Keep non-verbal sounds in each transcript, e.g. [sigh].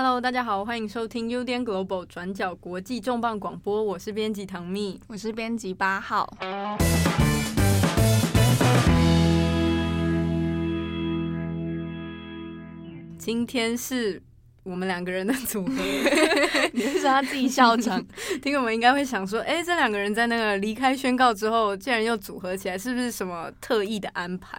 Hello，大家好，欢迎收听 UDN Global 转角国际重磅广播，我是编辑唐蜜，我是编辑八号。今天是我们两个人的组合，[laughs] 你是说他自己笑场？[laughs] 听我们应该会想说，哎，这两个人在那个离开宣告之后，竟然又组合起来，是不是什么特意的安排？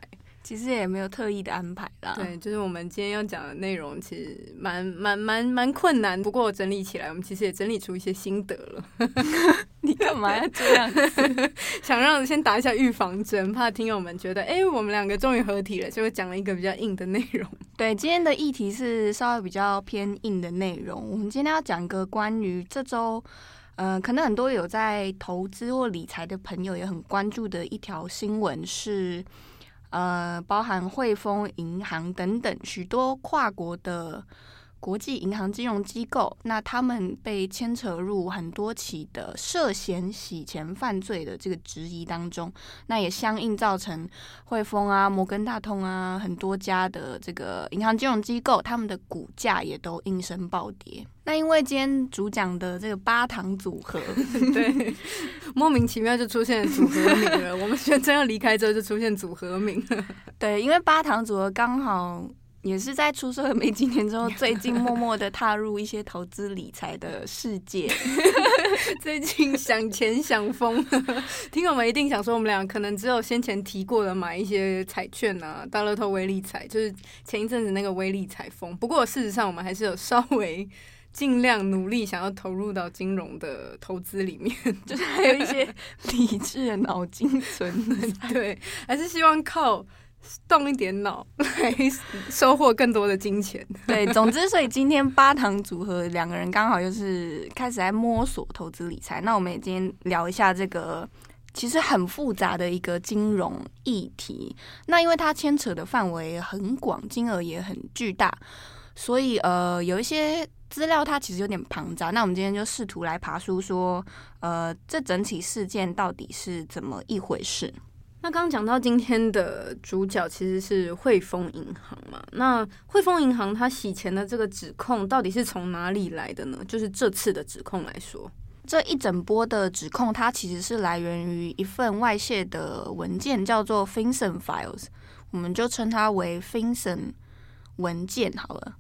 其实也没有特意的安排啦。对，就是我们今天要讲的内容，其实蛮蛮蛮蛮困难。不过我整理起来，我们其实也整理出一些心得了。[laughs] [laughs] 你干嘛要这样子？想让先打一下预防针，怕听友们觉得，哎，我们两个终于合体了，就会讲了一个比较硬的内容。[laughs] 对，今天的议题是稍微比较偏硬的内容。我们今天要讲一个关于这周，呃，可能很多有在投资或理财的朋友也很关注的一条新闻是。呃，包含汇丰银行等等许多跨国的国际银行金融机构，那他们被牵扯入很多起的涉嫌洗钱犯罪的这个质疑当中，那也相应造成汇丰啊、摩根大通啊很多家的这个银行金融机构，他们的股价也都应声暴跌。那因为今天主讲的这个八堂组合，对，[laughs] 莫名其妙就出现组合名了。我们宣称要离开之后，就出现组合名了。对，因为八堂组合刚好。也是在出社会没几年之后，[laughs] 最近默默的踏入一些投资理财的世界。[laughs] 最近想钱想疯，听友们一定想说，我们俩可能只有先前提过的买一些彩券啊，大乐透、威力彩，就是前一阵子那个威力彩疯。不过事实上，我们还是有稍微尽量努力想要投入到金融的投资里面，[laughs] 就是还有一些理智的脑筋存在。对，还是希望靠。动一点脑 [laughs] 来收获更多的金钱。[laughs] 对，总之，所以今天八堂组合两个人刚好就是开始在摸索投资理财。那我们也今天聊一下这个其实很复杂的一个金融议题。那因为它牵扯的范围很广，金额也很巨大，所以呃，有一些资料它其实有点庞杂。那我们今天就试图来爬梳，说呃，这整体事件到底是怎么一回事。那刚刚讲到今天的主角其实是汇丰银行嘛？那汇丰银行它洗钱的这个指控到底是从哪里来的呢？就是这次的指控来说，这一整波的指控它其实是来源于一份外泄的文件，叫做 FinCEN Files，我们就称它为 FinCEN 文件好了。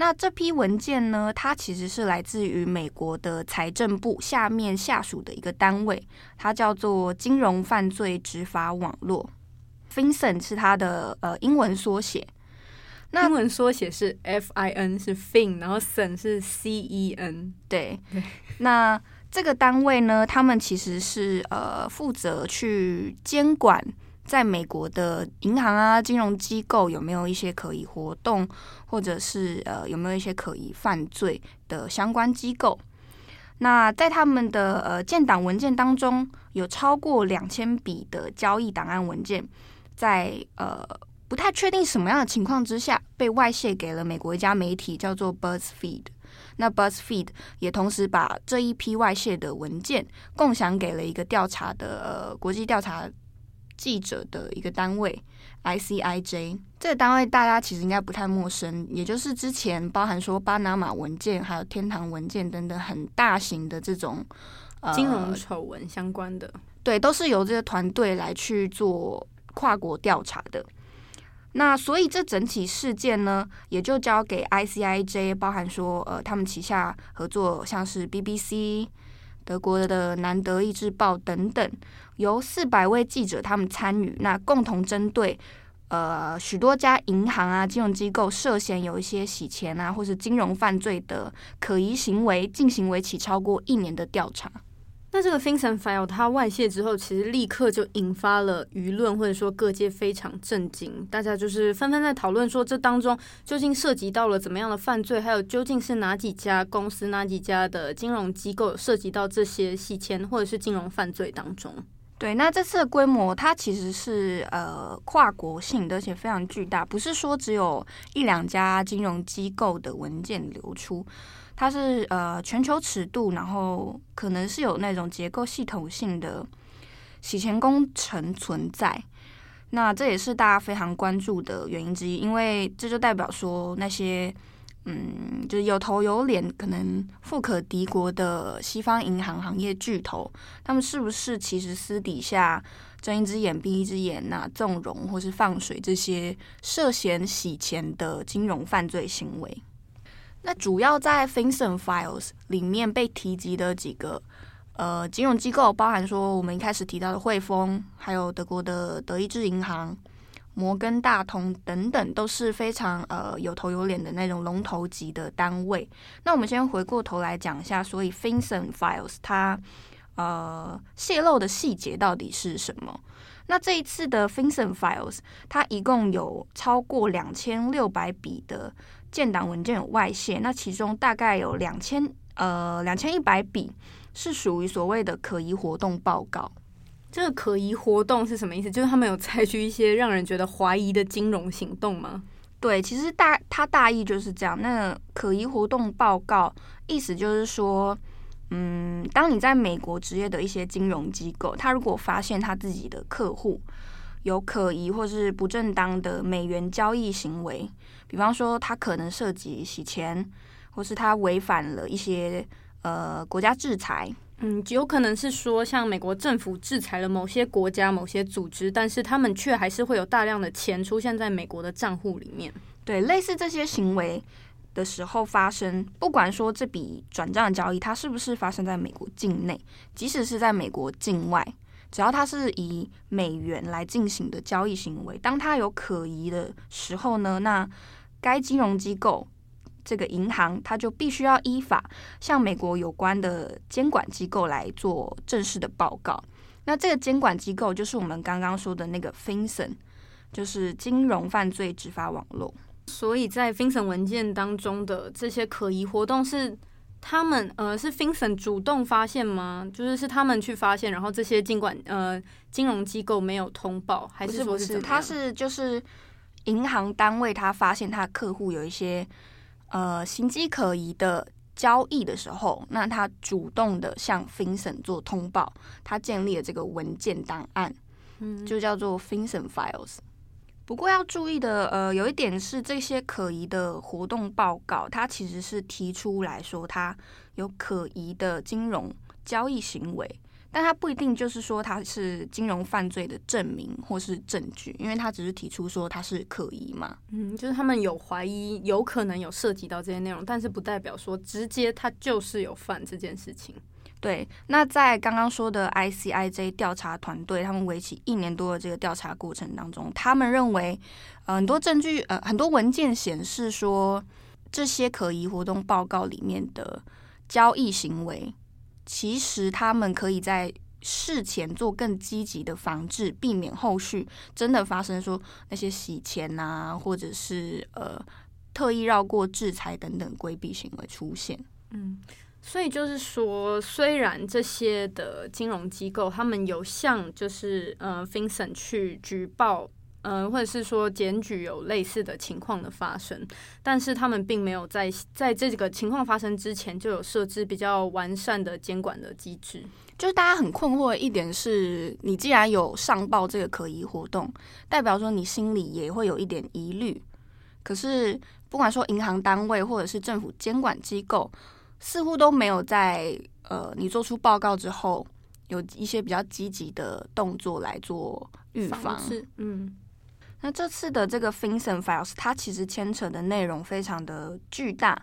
那这批文件呢，它其实是来自于美国的财政部下面下属的一个单位，它叫做金融犯罪执法网络。FinCEN 是它的呃英文缩写，那英文缩写是 F I N 是 Fin，然后 CEN 是 C E N。对，那这个单位呢，他们其实是呃负责去监管。在美国的银行啊，金融机构有没有一些可疑活动，或者是呃有没有一些可疑犯罪的相关机构？那在他们的呃建档文件当中，有超过两千笔的交易档案文件，在呃不太确定什么样的情况之下，被外泄给了美国一家媒体，叫做 BuzzFeed。那 BuzzFeed 也同时把这一批外泄的文件共享给了一个调查的呃国际调查。记者的一个单位，ICIJ 这个单位大家其实应该不太陌生，也就是之前包含说巴拿马文件、还有天堂文件等等很大型的这种呃金融丑闻相关的，呃，对，都是由这个团队来去做跨国调查的。那所以这整起事件呢，也就交给 ICIJ，包含说呃他们旗下合作像是 BBC。德国的南德意志报等等，由四百位记者他们参与，那共同针对呃许多家银行啊、金融机构涉嫌有一些洗钱啊，或是金融犯罪的可疑行为，进行为期超过一年的调查。那这个 FinCEN File 它外泄之后，其实立刻就引发了舆论或者说各界非常震惊，大家就是纷纷在讨论说，这当中究竟涉及到了怎么样的犯罪，还有究竟是哪几家公司、哪几家的金融机构涉及到这些洗钱或者是金融犯罪当中。对，那这次的规模它其实是呃跨国性的，而且非常巨大，不是说只有一两家金融机构的文件流出。它是呃全球尺度，然后可能是有那种结构系统性的洗钱工程存在，那这也是大家非常关注的原因之一，因为这就代表说那些嗯，就是有头有脸、可能富可敌国的西方银行行业巨头，他们是不是其实私底下睁一只眼闭一只眼呐、啊，纵容或是放水这些涉嫌洗钱的金融犯罪行为？那主要在 FinCEN Files 里面被提及的几个呃金融机构，包含说我们一开始提到的汇丰，还有德国的德意志银行。摩根大通等等都是非常呃有头有脸的那种龙头级的单位。那我们先回过头来讲一下，所以 FinCEN Files 它呃泄露的细节到底是什么？那这一次的 FinCEN Files 它一共有超过两千六百笔的建档文件有外泄，那其中大概有两千呃两千一百笔是属于所谓的可疑活动报告。这个可疑活动是什么意思？就是他们有采取一些让人觉得怀疑的金融行动吗？对，其实大它大意就是这样。那可疑活动报告意思就是说，嗯，当你在美国职业的一些金融机构，他如果发现他自己的客户有可疑或是不正当的美元交易行为，比方说他可能涉及洗钱，或是他违反了一些呃国家制裁。嗯，有可能是说，像美国政府制裁了某些国家、某些组织，但是他们却还是会有大量的钱出现在美国的账户里面。对，类似这些行为的时候发生，不管说这笔转账交易它是不是发生在美国境内，即使是在美国境外，只要它是以美元来进行的交易行为，当它有可疑的时候呢，那该金融机构。这个银行，它就必须要依法向美国有关的监管机构来做正式的报告。那这个监管机构就是我们刚刚说的那个 FinCEN，就是金融犯罪执法网络。所以在 FinCEN 文件当中的这些可疑活动，是他们呃是 FinCEN 主动发现吗？就是是他们去发现，然后这些尽管呃金融机构没有通报，还是说是，不是？他是就是银行单位，他发现他客户有一些。呃，形迹可疑的交易的时候，那他主动的向 FinCEN 做通报，他建立了这个文件档案，嗯，就叫做 FinCEN Files。不过要注意的，呃，有一点是这些可疑的活动报告，它其实是提出来说，它有可疑的金融交易行为。但他不一定就是说他是金融犯罪的证明或是证据，因为他只是提出说他是可疑嘛。嗯，就是他们有怀疑，有可能有涉及到这些内容，但是不代表说直接他就是有犯这件事情。对，那在刚刚说的 ICIJ 调查团队，他们为期一年多的这个调查过程当中，他们认为，呃，很多证据，呃，很多文件显示说，这些可疑活动报告里面的交易行为。其实他们可以在事前做更积极的防治，避免后续真的发生说那些洗钱啊，或者是呃特意绕过制裁等等规避行为出现。嗯，所以就是说，虽然这些的金融机构他们有向就是呃 FinCEN 去举报。嗯、呃，或者是说检举有类似的情况的发生，但是他们并没有在在这个情况发生之前就有设置比较完善的监管的机制。就是大家很困惑的一点是，你既然有上报这个可疑活动，代表说你心里也会有一点疑虑。可是不管说银行单位或者是政府监管机构，似乎都没有在呃你做出报告之后有一些比较积极的动作来做预防。嗯。那这次的这个 FinCEN Files，它其实牵扯的内容非常的巨大。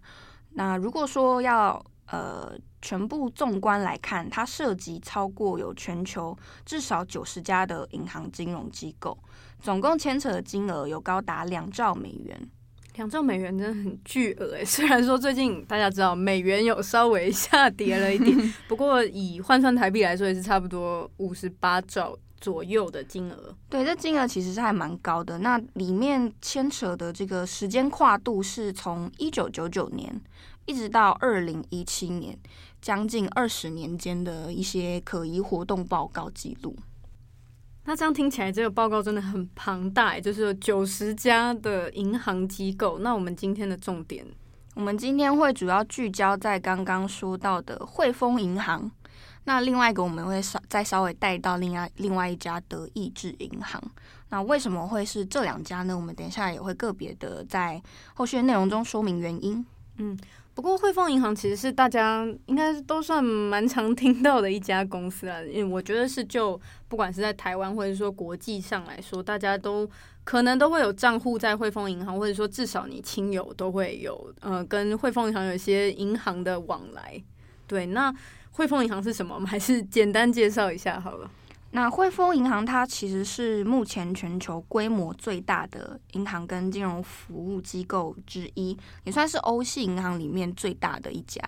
那如果说要呃全部纵观来看，它涉及超过有全球至少九十家的银行金融机构，总共牵扯的金额有高达两兆美元。两兆美元真的很巨额诶，虽然说最近大家知道美元有稍微下跌了一点，[laughs] 不过以换算台币来说，也是差不多五十八兆。左右的金额，对，这金额其实是还蛮高的。那里面牵扯的这个时间跨度是从一九九九年一直到二零一七年，将近二十年间的一些可疑活动报告记录。那这样听起来，这个报告真的很庞大，就是有九十家的银行机构。那我们今天的重点，我们今天会主要聚焦在刚刚说到的汇丰银行。那另外一个我们会稍再稍微带到另外另外一家德意志银行。那为什么会是这两家呢？我们等一下也会个别的在后续的内容中说明原因。嗯。不过汇丰银行其实是大家应该都算蛮常听到的一家公司啊，因为我觉得是就不管是在台湾或者说国际上来说，大家都可能都会有账户在汇丰银行，或者说至少你亲友都会有呃跟汇丰银行有一些银行的往来。对，那汇丰银行是什么？我们还是简单介绍一下好了。那汇丰银行它其实是目前全球规模最大的银行跟金融服务机构之一，也算是欧系银行里面最大的一家。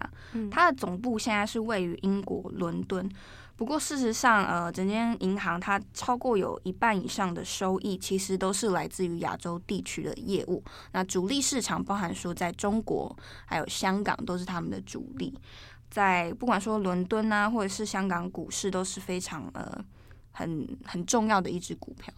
它的总部现在是位于英国伦敦。不过事实上，呃，整间银行它超过有一半以上的收益其实都是来自于亚洲地区的业务。那主力市场包含说在中国还有香港都是他们的主力。在不管说伦敦啊，或者是香港股市都是非常呃。很很重要的一只股票。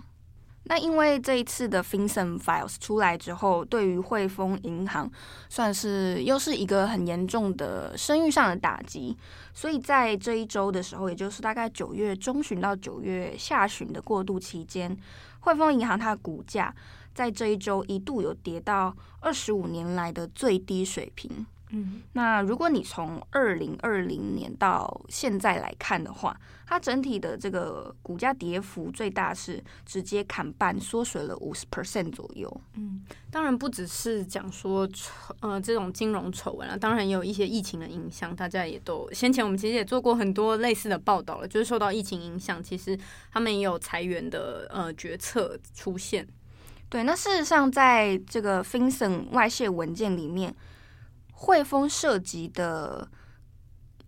那因为这一次的 FinCEN Files 出来之后，对于汇丰银行算是又是一个很严重的声誉上的打击。所以在这一周的时候，也就是大概九月中旬到九月下旬的过渡期间，汇丰银行它的股价在这一周一度有跌到二十五年来的最低水平。嗯，那如果你从二零二零年到现在来看的话，它整体的这个股价跌幅最大是直接砍半，缩水了五十 percent 左右。嗯，当然不只是讲说呃这种金融丑闻啊，当然也有一些疫情的影响，大家也都先前我们其实也做过很多类似的报道了，就是受到疫情影响，其实他们也有裁员的呃决策出现。对，那事实上在这个 FinCEN 外泄文件里面。汇丰涉及的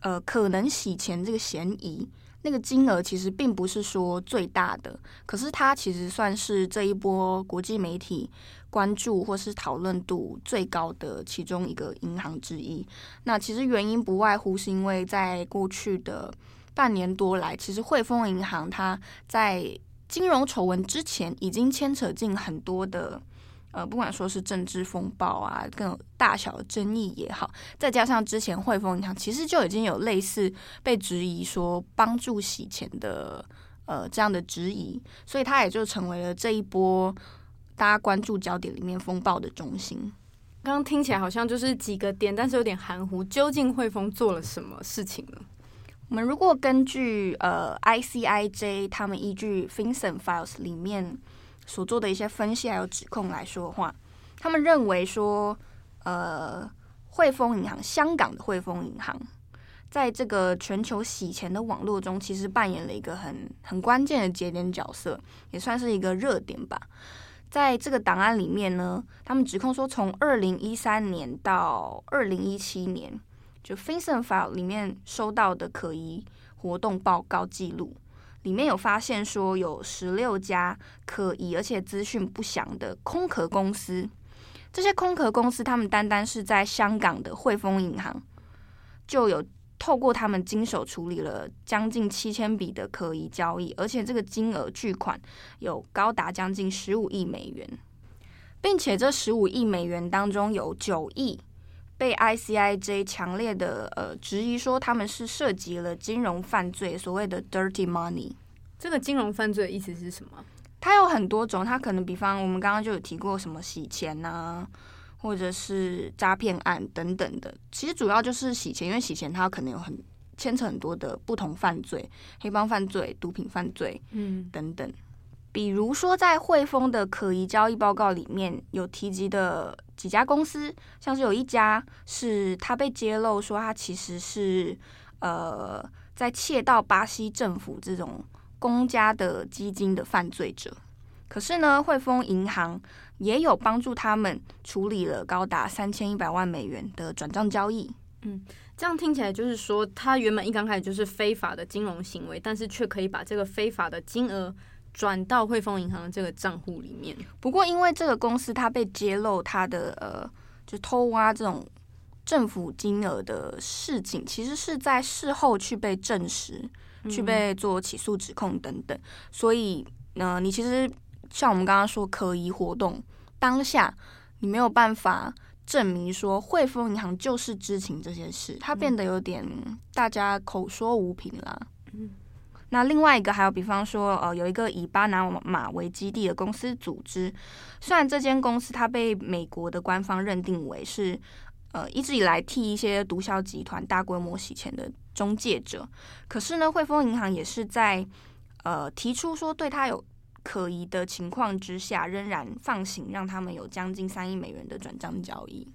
呃可能洗钱这个嫌疑，那个金额其实并不是说最大的，可是它其实算是这一波国际媒体关注或是讨论度最高的其中一个银行之一。那其实原因不外乎是因为在过去的半年多来，其实汇丰银行它在金融丑闻之前已经牵扯进很多的。呃，不管说是政治风暴啊，更有大小的争议也好，再加上之前汇丰银行其实就已经有类似被质疑说帮助洗钱的呃这样的质疑，所以它也就成为了这一波大家关注焦点里面风暴的中心。刚刚听起来好像就是几个点，但是有点含糊。究竟汇丰做了什么事情呢？我们如果根据呃 ICIJ 他们依据 FinCEN Files 里面。所做的一些分析还有指控来说的话，他们认为说，呃，汇丰银行，香港的汇丰银行，在这个全球洗钱的网络中，其实扮演了一个很很关键的节点角色，也算是一个热点吧。在这个档案里面呢，他们指控说，从二零一三年到二零一七年，就 FinCEN File 里面收到的可疑活动报告记录。里面有发现说有十六家可疑而且资讯不详的空壳公司，这些空壳公司他们单单是在香港的汇丰银行就有透过他们经手处理了将近七千笔的可疑交易，而且这个金额巨款有高达将近十五亿美元，并且这十五亿美元当中有九亿。被 ICIJ 强烈的呃质疑说他们是涉及了金融犯罪，所谓的 dirty money。这个金融犯罪的意思是什么？它有很多种，它可能比方我们刚刚就有提过什么洗钱呐、啊，或者是诈骗案等等的。其实主要就是洗钱，因为洗钱它可能有很牵扯很多的不同犯罪，黑帮犯罪、毒品犯罪，嗯，等等。比如说，在汇丰的可疑交易报告里面有提及的几家公司，像是有一家是他被揭露说他其实是呃在窃盗巴西政府这种公家的基金的犯罪者，可是呢，汇丰银行也有帮助他们处理了高达三千一百万美元的转账交易。嗯，这样听起来就是说，他原本一刚开始就是非法的金融行为，但是却可以把这个非法的金额。转到汇丰银行的这个账户里面。不过，因为这个公司它被揭露它的呃，就偷挖这种政府金额的事情，其实是在事后去被证实，去被做起诉指控等等。所以，呢、呃，你其实像我们刚刚说可疑活动当下，你没有办法证明说汇丰银行就是知情这些事，它变得有点大家口说无凭啦。嗯。那另外一个还有，比方说，呃，有一个以巴拿马为基地的公司组织，虽然这间公司它被美国的官方认定为是呃一直以来替一些毒枭集团大规模洗钱的中介者。可是呢，汇丰银行也是在呃提出说对他有可疑的情况之下，仍然放行，让他们有将近三亿美元的转账交易。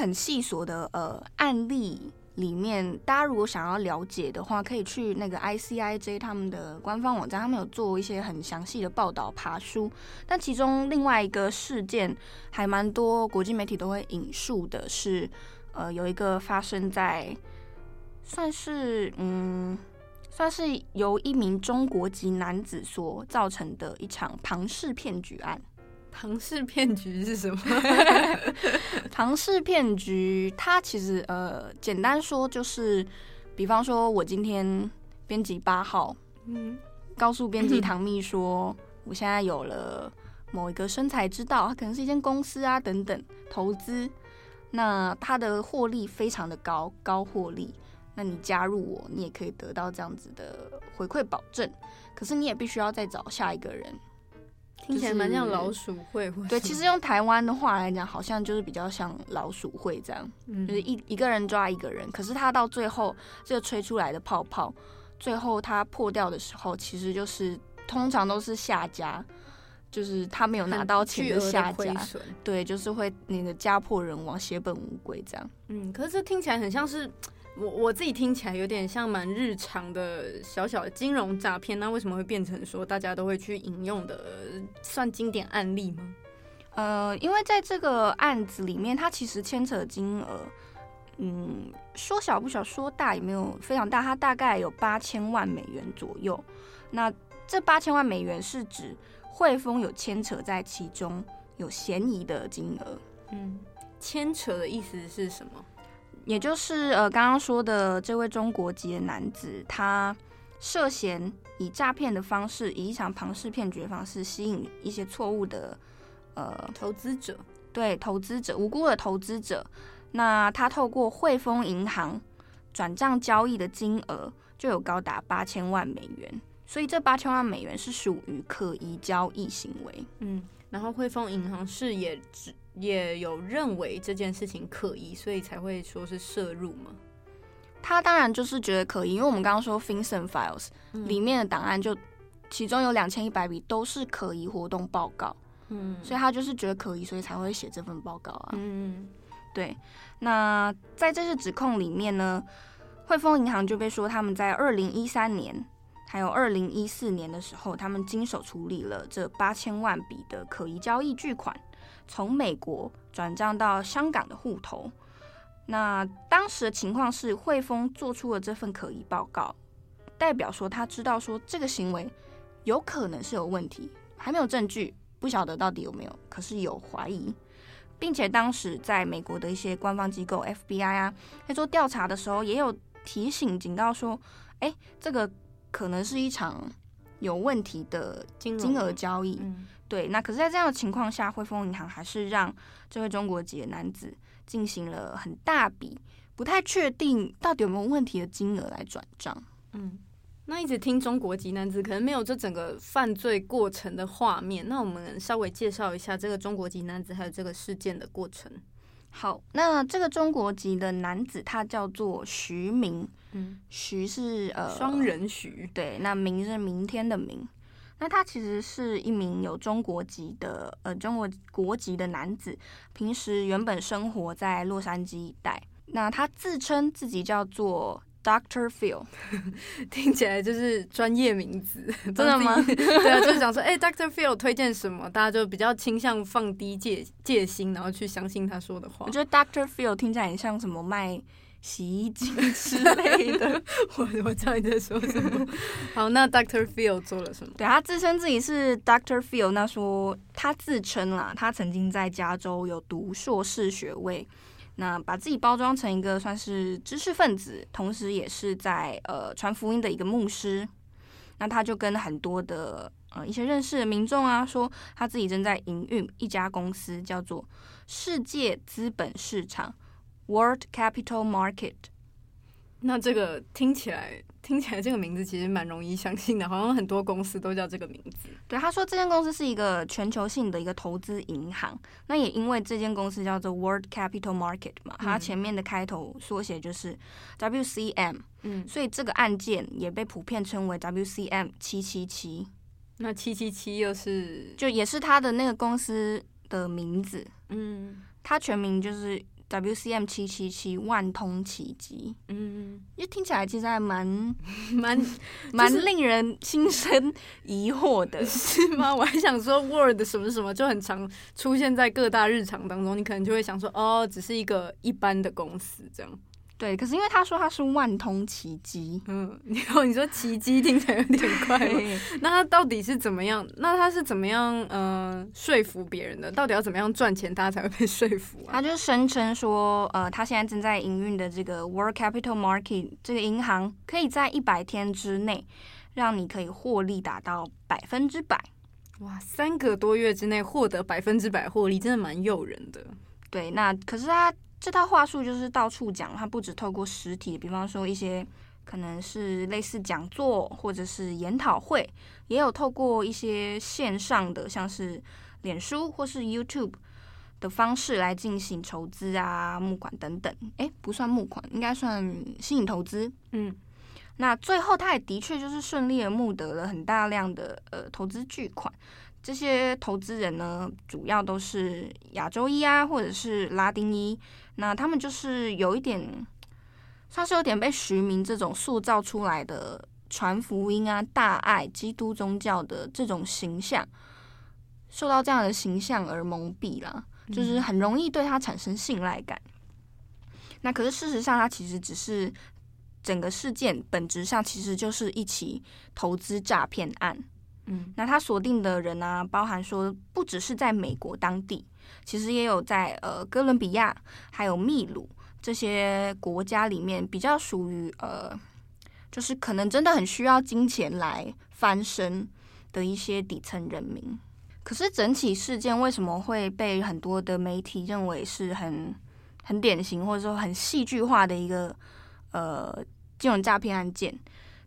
很细琐的呃案例里面，大家如果想要了解的话，可以去那个 ICIJ 他们的官方网站，他们有做一些很详细的报道爬书。但其中另外一个事件还蛮多国际媒体都会引述的是，呃，有一个发生在算是嗯，算是由一名中国籍男子所造成的一场庞氏骗局案。庞氏骗局是什么？[laughs] 庞氏骗局，它其实呃，简单说就是，比方说我今天编辑八号，嗯，告诉编辑 [laughs] 唐蜜说，我现在有了某一个生财之道，它可能是一间公司啊等等投资，那它的获利非常的高，高获利，那你加入我，你也可以得到这样子的回馈保证，可是你也必须要再找下一个人。听起来蛮像老鼠会，对，其实用台湾的话来讲，好像就是比较像老鼠会这样，嗯、就是一一个人抓一个人。可是他到最后，这个吹出来的泡泡，最后它破掉的时候，其实就是通常都是下家，就是他没有拿到钱的下家，对，就是会你的家破人亡、血本无归这样。嗯，可是这听起来很像是。我我自己听起来有点像蛮日常的小小的金融诈骗，那为什么会变成说大家都会去引用的算经典案例吗？呃，因为在这个案子里面，它其实牵扯的金额，嗯，说小不小，说大也没有非常大，它大概有八千万美元左右。那这八千万美元是指汇丰有牵扯在其中，有嫌疑的金额。嗯，牵扯的意思是什么？也就是呃，刚刚说的这位中国籍的男子，他涉嫌以诈骗的方式，以一场庞氏骗局的方式，吸引一些错误的呃投资者，对投资者无辜的投资者。那他透过汇丰银行转账交易的金额就有高达八千万美元，所以这八千万美元是属于可疑交易行为。嗯，然后汇丰银行是也只。也有认为这件事情可疑，所以才会说是涉入吗？他当然就是觉得可疑，因为我们刚刚说 FinCEN Files 里面的档案就其中有两千一百笔都是可疑活动报告，嗯，所以他就是觉得可疑，所以才会写这份报告啊。嗯，对。那在这次指控里面呢，汇丰银行就被说他们在二零一三年还有二零一四年的时候，他们经手处理了这八千万笔的可疑交易巨款。从美国转账到香港的户头，那当时的情况是汇丰做出了这份可疑报告，代表说他知道说这个行为有可能是有问题，还没有证据，不晓得到底有没有，可是有怀疑，并且当时在美国的一些官方机构 FBI 啊在做调查的时候，也有提醒警告说，哎，这个可能是一场有问题的金额交易。对，那可是，在这样的情况下，汇丰银行还是让这位中国籍的男子进行了很大笔、不太确定到底有没有问题的金额来转账。嗯，那一直听中国籍男子，可能没有这整个犯罪过程的画面。那我们稍微介绍一下这个中国籍男子还有这个事件的过程。好，那这个中国籍的男子他叫做徐明，嗯，徐是呃双人徐，对，那明是明天的明。那他其实是一名有中国籍的呃中国国籍的男子，平时原本生活在洛杉矶一带。那他自称自己叫做 Doctor Phil，[laughs] 听起来就是专业名字，真 [laughs] 的吗？对啊，就是想说，哎、欸、，Doctor Phil 推荐什么，大家就比较倾向放低戒戒心，然后去相信他说的话。我觉得 Doctor Phil 听起来很像什么卖。洗衣机之类的，[laughs] 我我知道你在说什么。[laughs] 好，那 Doctor Phil 做了什么？对，他自称自己是 Doctor Phil，那说他自称啦，他曾经在加州有读硕士学位，那把自己包装成一个算是知识分子，同时也是在呃传福音的一个牧师。那他就跟很多的呃一些认识的民众啊，说他自己正在营运一家公司，叫做世界资本市场 （World Capital Market）。那这个听起来。听起来这个名字其实蛮容易相信的，好像很多公司都叫这个名字。对，他说这间公司是一个全球性的一个投资银行。那也因为这间公司叫做 World Capital Market 嘛，它前面的开头缩写就是 WCM，嗯，所以这个案件也被普遍称为 WCM 七七七。那七七七又是就也是他的那个公司的名字，嗯，他全名就是。WCM 七七七万通奇迹，嗯，因为听起来其实还蛮 [laughs] 蛮蛮令人心生疑惑的，[laughs] 是吗？我还想说 Word 什么什么就很常出现在各大日常当中，你可能就会想说，哦，只是一个一般的公司这样。对，可是因为他说他是万通奇迹，嗯，[laughs] 然后你说奇迹听起来有点 [laughs] 怪，那他到底是怎么样？那他是怎么样？嗯、呃，说服别人的？到底要怎么样赚钱，大家才会被说服啊？他就声称说，呃，他现在正在营运的这个 World Capital Market 这个银行，可以在一百天之内让你可以获利达到百分之百。哇，三个多月之内获得百分之百获利，真的蛮诱人的。对，那可是他。这套话术就是到处讲，它不止透过实体，比方说一些可能是类似讲座或者是研讨会，也有透过一些线上的，像是脸书或是 YouTube 的方式来进行筹资啊、募款等等。诶，不算募款，应该算吸引投资。嗯，那最后他也的确就是顺利的募得了很大量的呃投资巨款。这些投资人呢，主要都是亚洲裔啊，或者是拉丁裔。那他们就是有一点，算是有点被徐明这种塑造出来的传福音啊、大爱基督宗教的这种形象，受到这样的形象而蒙蔽了，就是很容易对他产生信赖感。那可是事实上，他其实只是整个事件本质上其实就是一起投资诈骗案。嗯，那他锁定的人呢、啊，包含说不只是在美国当地，其实也有在呃哥伦比亚、还有秘鲁这些国家里面比较属于呃，就是可能真的很需要金钱来翻身的一些底层人民。可是整起事件为什么会被很多的媒体认为是很很典型或者说很戏剧化的一个呃金融诈骗案件？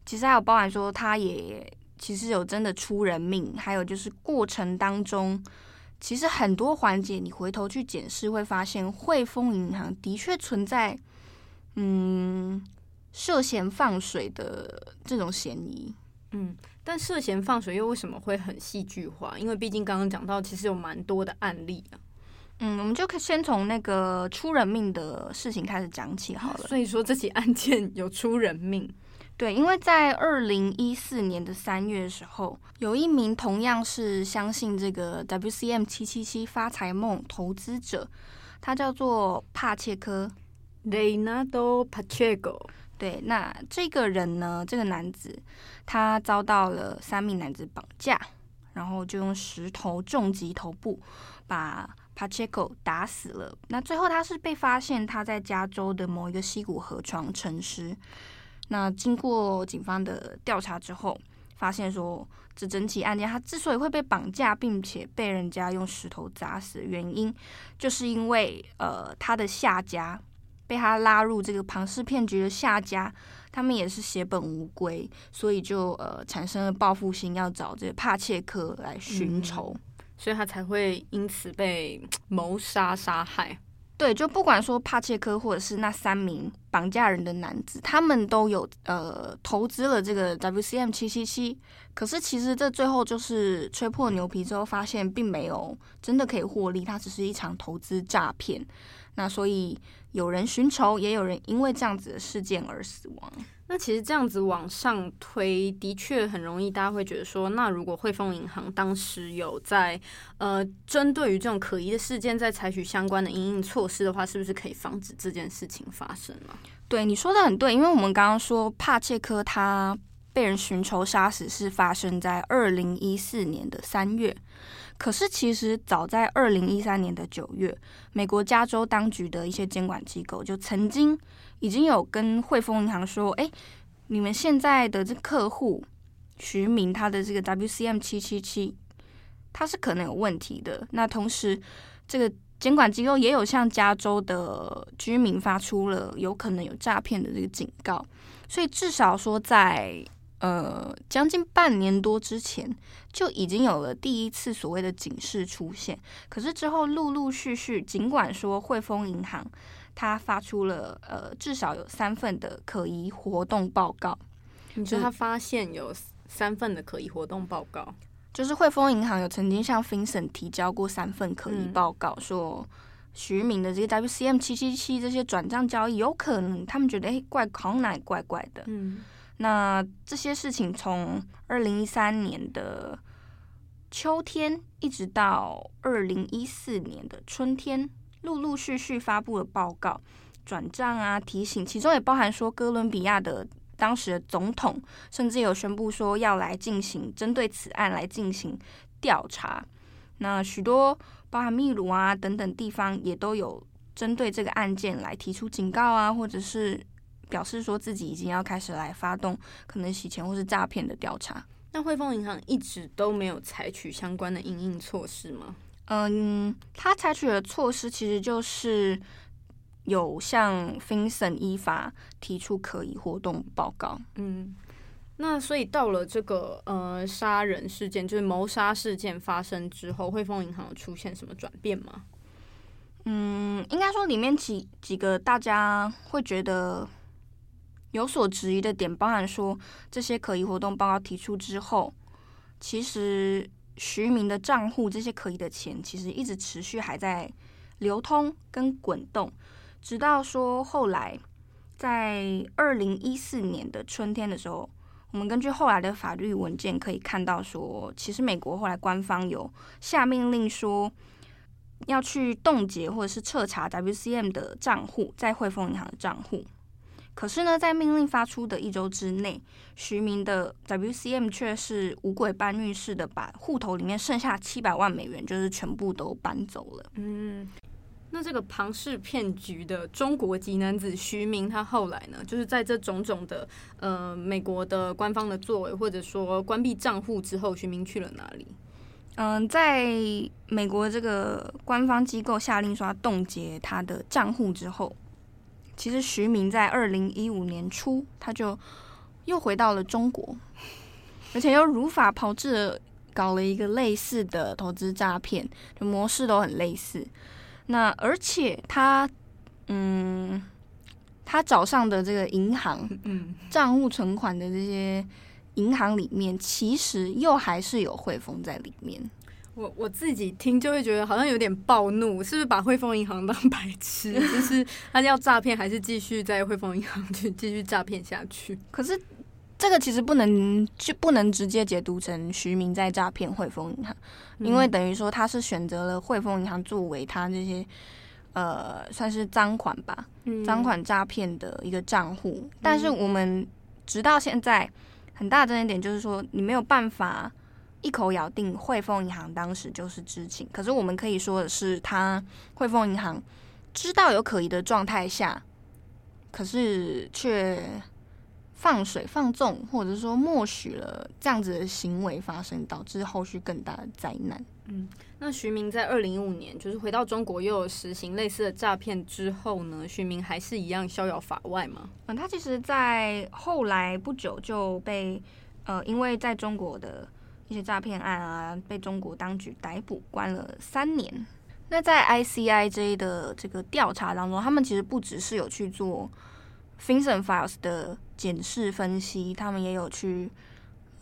其实还有包含说他也。其实有真的出人命，还有就是过程当中，其实很多环节你回头去检视，会发现汇丰银行的确存在，嗯，涉嫌放水的这种嫌疑。嗯，但涉嫌放水又为什么会很戏剧化？因为毕竟刚刚讲到，其实有蛮多的案例啊。嗯，我们就可以先从那个出人命的事情开始讲起好了。所以说这起案件有出人命。对，因为在二零一四年的三月的时候，有一名同样是相信这个 WCM 七七七发财梦投资者，他叫做帕切科，Leonardo Pacheco。对，那这个人呢，这个男子他遭到了三名男子绑架，然后就用石头重击头部，把 Pacheco 打死了。那最后他是被发现他在加州的某一个溪谷河床沉尸。那经过警方的调查之后，发现说，这整起案件他之所以会被绑架，并且被人家用石头砸死的原因，就是因为呃他的下家被他拉入这个庞氏骗局的下家，他们也是血本无归，所以就呃产生了报复心，要找这个帕切科来寻仇，嗯，所以他才会因此被谋杀杀害。对，就不管说帕切科或者是那三名绑架人的男子，他们都有呃投资了这个 WCM 七七七，可是其实这最后就是吹破牛皮之后，发现并没有真的可以获利，它只是一场投资诈骗。那所以有人寻仇，也有人因为这样子的事件而死亡。那其实这样子往上推，的确很容易，大家会觉得说，那如果汇丰银行当时有在呃针对于这种可疑的事件，在采取相关的应应措施的话，是不是可以防止这件事情发生呢？对，你说的很对，因为我们刚刚说帕切科他被人寻仇杀死是发生在二零一四年的三月。可是，其实早在二零一三年的九月，美国加州当局的一些监管机构就曾经已经有跟汇丰银行说：“哎，你们现在的这客户徐明他的这个 WCM 七七七，他是可能有问题的。那同时，这个监管机构也有向加州的居民发出了有可能有诈骗的这个警告。所以至少说在呃将近半年多之前，就已经有了第一次所谓的警示出现。可是之后陆陆续续，尽管说汇丰银行它发出了呃至少有三份的可疑活动报告，你说他发现有。三份的可疑活动报告，就是汇丰银行有曾经向 FinCEN 提交过三份可疑报告，嗯、说徐明的这个 WCM 七七七这些转账交易有可能，他们觉得哎怪，好像哪里怪怪的。嗯，那这些事情从二零一三年的秋天一直到二零一四年的春天，陆陆续续发布了报告、转账啊提醒，其中也包含说哥伦比亚的。当时的总统甚至有宣布说要来进行针对此案来进行调查。那许多包含秘鲁啊等等地方也都有针对这个案件来提出警告啊，或者是表示说自己已经要开始来发动可能洗钱或是诈骗的调查。那汇丰银行一直都没有采取相关的应应措施吗？嗯，他采取的措施其实就是。有向 FinCEN 依法提出可疑活动报告。嗯，那所以到了这个呃杀人事件，就是谋杀事件发生之后，汇丰银行有出现什么转变吗？嗯，应该说里面几几个大家会觉得有所质疑的点，包含说这些可疑活动报告提出之后，其实徐明的账户这些可疑的钱，其实一直持续还在流通跟滚动。直到说后来，在二零一四年的春天的时候，我们根据后来的法律文件可以看到说，其实美国后来官方有下命令说，要去冻结或者是彻查 WCM 的账户，在汇丰银行的账户。可是呢，在命令发出的一周之内，徐明的 WCM 却是五鬼搬运式的把户头里面剩下七百万美元，就是全部都搬走了。嗯。那这个庞氏骗局的中国籍男子徐明，他后来呢，就是在这种种的呃美国的官方的作为，或者说关闭账户之后，徐明去了哪里？嗯，在美国这个官方机构下令说要冻结他的账户之后，其实徐明在二零一五年初，他就又回到了中国，而且又如法炮制的搞了一个类似的投资诈骗，就模式都很类似。那而且他，嗯，他找上的这个银行，嗯，[laughs] 账户存款的这些银行里面，其实又还是有汇丰在里面。我我自己听就会觉得好像有点暴怒，是不是把汇丰银行 [laughs] 当白痴？就是他要诈骗，还是继续在汇丰银行去继续诈骗下去？可是。这个其实不能就不能直接解读成徐明在诈骗汇丰银行，因为等于说他是选择了汇丰银行作为他这些呃算是赃款吧，赃款诈骗的一个账户。但是我们直到现在很大的争议点就是说，你没有办法一口咬定汇丰银行当时就是知情。可是我们可以说的是，他汇丰银行知道有可疑的状态下，可是却。放水放纵，或者说默许了这样子的行为发生，导致后续更大的灾难。嗯，那徐明在二零一五年就是回到中国，又有实行类似的诈骗之后呢，徐明还是一样逍遥法外吗？嗯，他其实，在后来不久就被呃，因为在中国的一些诈骗案啊，被中国当局逮捕关了三年。那在 ICIJ 的这个调查当中，他们其实不只是有去做。FinCEN Files 的检视分析，他们也有去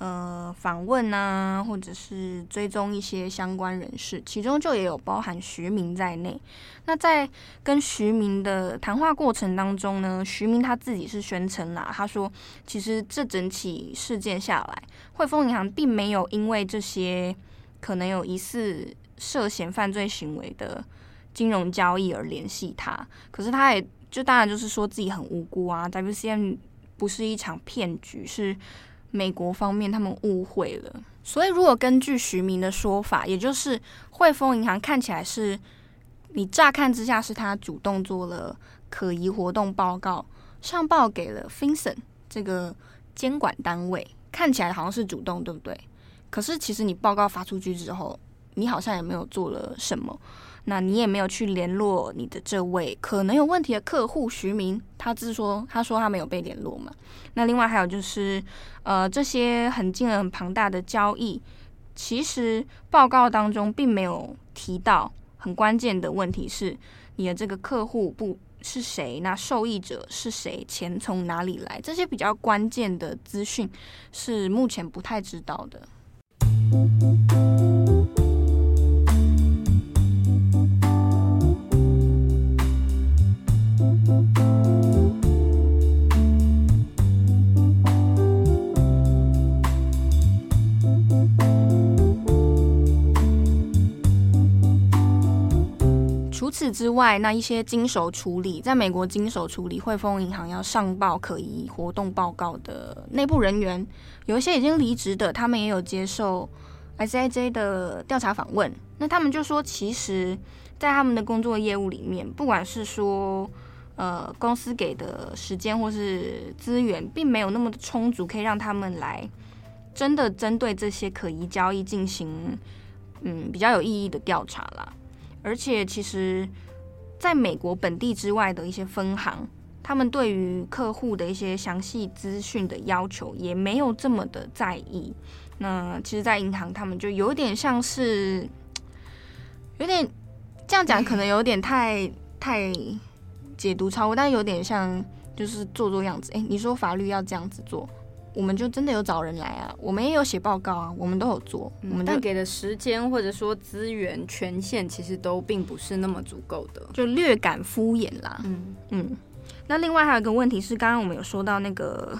呃访问啊，或者是追踪一些相关人士，其中就也有包含徐明在内。那在跟徐明的谈话过程当中呢，徐明他自己是宣称啦，他说其实这整起事件下来，汇丰银行并没有因为这些可能有疑似涉嫌犯罪行为的金融交易而联系他，可是他也。就当然就是说自己很无辜啊，WCM 不是一场骗局，是美国方面他们误会了。所以如果根据徐明的说法，也就是汇丰银行看起来是你乍看之下是他主动做了可疑活动报告，上报给了 FinCEN 这个监管单位，看起来好像是主动，对不对？可是其实你报告发出去之后，你好像也没有做了什么。那你也没有去联络你的这位可能有问题的客户徐明，他自说他说他没有被联络嘛。那另外还有就是，呃，这些很金额很庞大的交易，其实报告当中并没有提到很关键的问题是你的这个客户不是谁，那受益者是谁，钱从哪里来，这些比较关键的资讯是目前不太知道的。此之外，那一些经手处理，在美国经手处理汇丰银行要上报可疑活动报告的内部人员，有一些已经离职的，他们也有接受 S I J 的调查访问。那他们就说，其实，在他们的工作业务里面，不管是说呃公司给的时间或是资源，并没有那么的充足，可以让他们来真的针对这些可疑交易进行嗯比较有意义的调查啦。而且，其实，在美国本地之外的一些分行，他们对于客户的一些详细资讯的要求也没有这么的在意。那其实，在银行，他们就有点像是，有点这样讲，可能有点太太解读超过，但有点像就是做做样子。诶，你说法律要这样子做。我们就真的有找人来啊，我们也有写报告啊，我们都有做。我们但给的时间或者说资源权限，其实都并不是那么足够的，就略感敷衍啦。嗯嗯。那另外还有一个问题是，刚刚我们有说到那个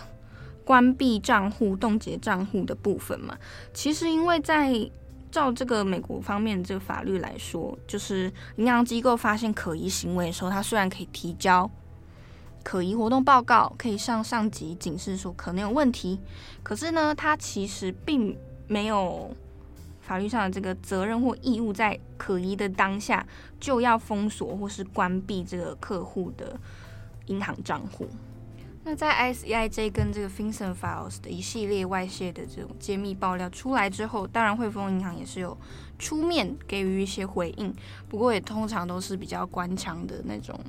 关闭账户、冻结账户的部分嘛？其实因为在照这个美国方面的这个法律来说，就是银行机构发现可疑行为的时候，它虽然可以提交。可疑活动报告可以向上级警示说可能有问题，可是呢，他其实并没有法律上的这个责任或义务，在可疑的当下就要封锁或是关闭这个客户的银行账户。那在 ICIJ 跟这个 FinCEN Files 的一系列外泄的这种揭秘爆料出来之后，当然汇丰银行也是有出面给予一些回应，不过也通常都是比较官腔的那种。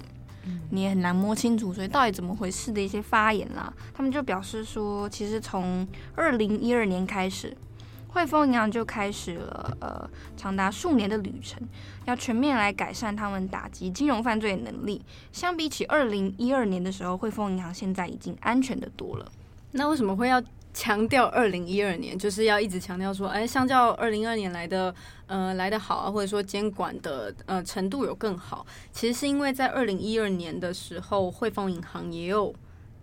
你也很难摸清楚，所以到底怎么回事的一些发言啦，他们就表示说，其实从二零一二年开始，汇丰银行就开始了呃长达数年的旅程，要全面来改善他们打击金融犯罪的能力。相比起二零一二年的时候，汇丰银行现在已经安全的多了。那为什么会要？强调二零一二年，就是要一直强调说，哎，相较二零二年来的，呃，来得好啊，或者说监管的呃程度有更好。其实是因为在二零一二年的时候，汇丰银行也有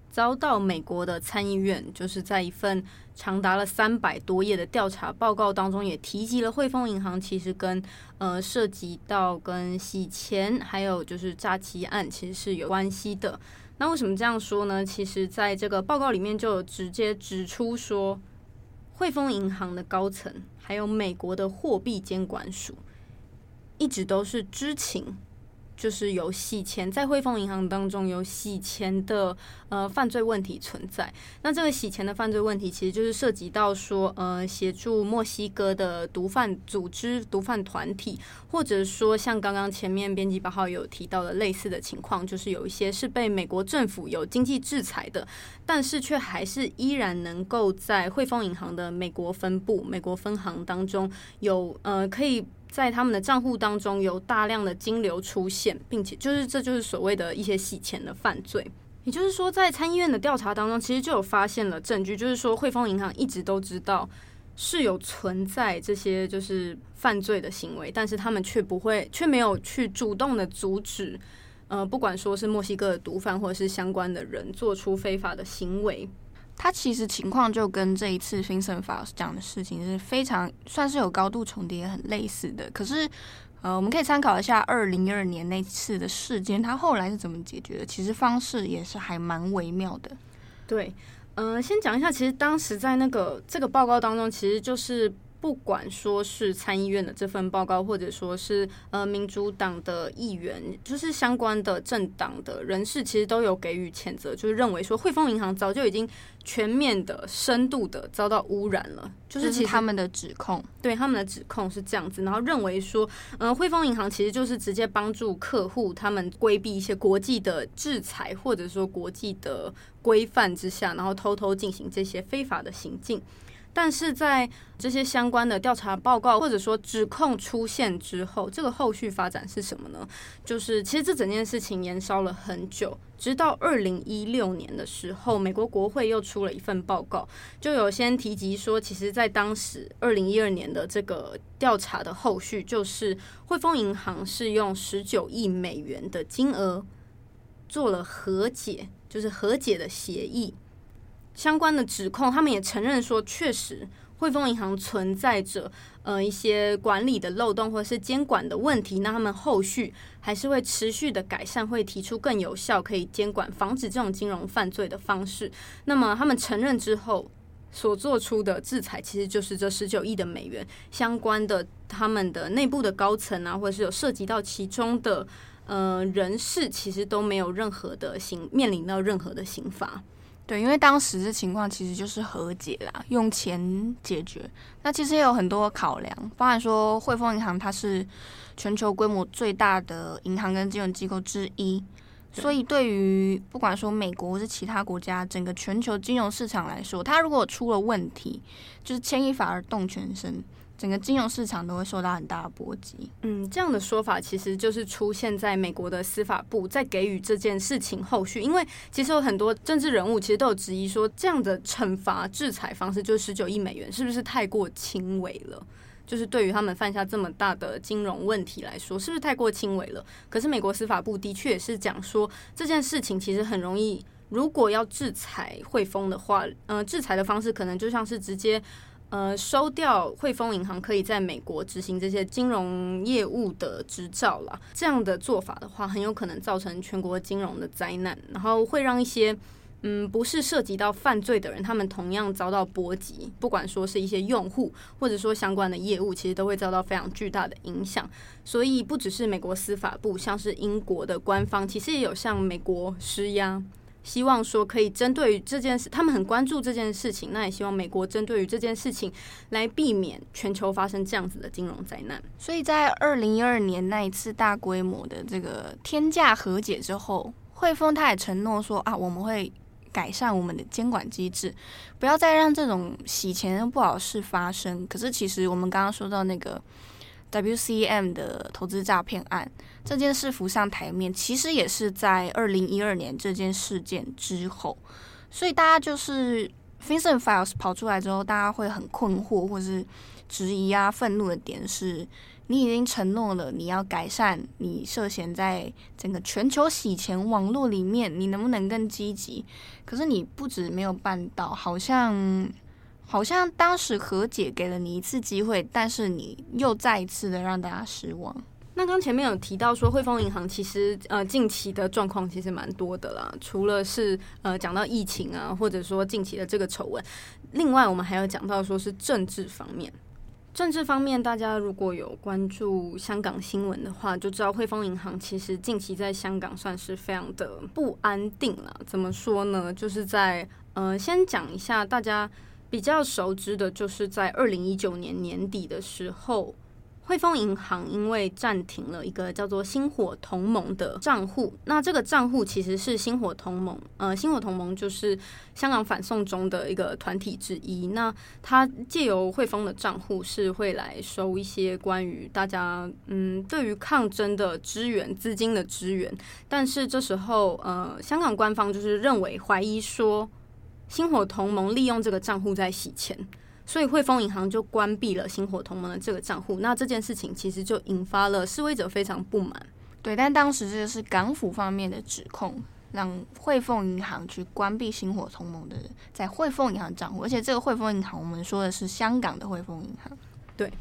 遭到美国的参议院，就是在一份长达了三百多页的调查报告当中，也提及了汇丰银行其实跟呃涉及到跟洗钱还有就是诈欺案其实是有关系的。那为什么这样说呢？其实，在这个报告里面就有直接指出说，汇丰银行的高层还有美国的货币监管署，一直都是知情。就是有洗钱，在汇丰银行当中有洗钱的呃犯罪问题存在。那这个洗钱的犯罪问题，其实就是涉及到说，呃，协助墨西哥的毒贩组织、毒贩团体，或者说像刚刚前面编辑八号有提到的类似的情况，就是有一些是被美国政府有经济制裁的，但是却还是依然能够在汇丰银行的美国分部、美国分行当中有呃可以。在他们的账户当中有大量的金流出现，并且就是这就是所谓的一些洗钱的犯罪。也就是说，在参议院的调查当中，其实就有发现了证据，就是说汇丰银行一直都知道是有存在这些就是犯罪的行为，但是他们却不会，却没有去主动的阻止，呃，不管说是墨西哥的毒贩或者是相关的人做出非法的行为。他其实情况就跟这一次 FinCEN 法讲的事情是非常算是有高度重叠、很类似的。可是，呃，我们可以参考一下二零一二年那次的事件，他后来是怎么解决的？其实方式也是还蛮微妙的。对，呃，先讲一下，其实当时在那个这个报告当中，其实就是不管说是参议院的这份报告，或者说是呃民主党的议员，就是相关的政党的人士，其实都有给予谴责，就是认为说汇丰银行早就已经全面的、深度的遭到污染了。就是其实他们的指控，对他们的指控是这样子，然后认为说，呃，汇丰银行其实就是直接帮助客户他们规避一些国际的制裁，或者说国际的规范之下，然后偷偷进行这些非法的行径。但是在这些相关的调查报告或者说指控出现之后，这个后续发展是什么呢？就是其实这整件事情延烧了很久，直到二零一六年的时候，美国国会又出了一份报告，就有先提及说，其实，在当时二零一二年的这个调查的后续，就是汇丰银行是用十九亿美元的金额做了和解，就是和解的协议。相关的指控，他们也承认说，确实汇丰银行存在着呃一些管理的漏洞或者是监管的问题。那他们后续还是会持续的改善，会提出更有效可以监管、防止这种金融犯罪的方式。那么他们承认之后所做出的制裁，其实就是这十九亿的美元相关的他们的内部的高层啊，或者是有涉及到其中的呃人士，其实都没有任何的刑面临到任何的刑罚。对，因为当时的情况其实就是和解啦，用钱解决。那其实也有很多考量，包含说汇丰银行它是全球规模最大的银行跟金融机构之一，所以对于不管说美国或是其他国家，整个全球金融市场来说，它如果出了问题，就是牵一发而动全身。整个金融市场都会受到很大的波及。嗯，这样的说法其实就是出现在美国的司法部在给予这件事情后续，因为其实有很多政治人物其实都有质疑说，这样的惩罚制裁方式就是十九亿美元，是不是太过轻微了？就是对于他们犯下这么大的金融问题来说，是不是太过轻微了？可是美国司法部的确也是讲说，这件事情其实很容易，如果要制裁汇丰的话，嗯、制裁的方式可能就像是直接。呃，收掉汇丰银行可以在美国执行这些金融业务的执照啦。这样的做法的话，很有可能造成全国金融的灾难，然后会让一些嗯不是涉及到犯罪的人，他们同样遭到波及。不管说是一些用户，或者说相关的业务，其实都会遭到非常巨大的影响。所以，不只是美国司法部，像是英国的官方，其实也有向美国施压。希望说可以针对于这件事，他们很关注这件事情，那也希望美国针对于这件事情来避免全球发生这样子的金融灾难。所以在二零一二年那一次大规模的这个天价和解之后，汇丰他也承诺说啊，我们会改善我们的监管机制，不要再让这种洗钱不好事发生。可是其实我们刚刚说到那个。WCM 的投资诈骗案这件事浮上台面，其实也是在二零一二年这件事件之后，所以大家就是 FinCEN Files 跑出来之后，大家会很困惑或是质疑啊、愤怒的点是，你已经承诺了你要改善你涉嫌在整个全球洗钱网络里面，你能不能更积极？可是你不止没有办到，好像。好像当时和解给了你一次机会，但是你又再一次的让大家失望。那刚前面有提到说，汇丰银行其实呃近期的状况其实蛮多的啦，除了是呃讲到疫情啊，或者说近期的这个丑闻，另外我们还有讲到说是政治方面。政治方面，大家如果有关注香港新闻的话，就知道汇丰银行其实近期在香港算是非常的不安定了。怎么说呢？就是在呃先讲一下大家。比较熟知的就是在二零一九年年底的时候，汇丰银行因为暂停了一个叫做“星火同盟”的账户。那这个账户其实是星火同盟，呃，星火同盟就是香港反送中的一个团体之一。那它借由汇丰的账户是会来收一些关于大家嗯对于抗争的支援资金的支援。但是这时候，呃，香港官方就是认为怀疑说。星火同盟利用这个账户在洗钱，所以汇丰银行就关闭了星火同盟的这个账户。那这件事情其实就引发了示威者非常不满。对，但当时这个是港府方面的指控，让汇丰银行去关闭星火同盟的在汇丰银行账户，而且这个汇丰银行我们说的是香港的汇丰银行。对。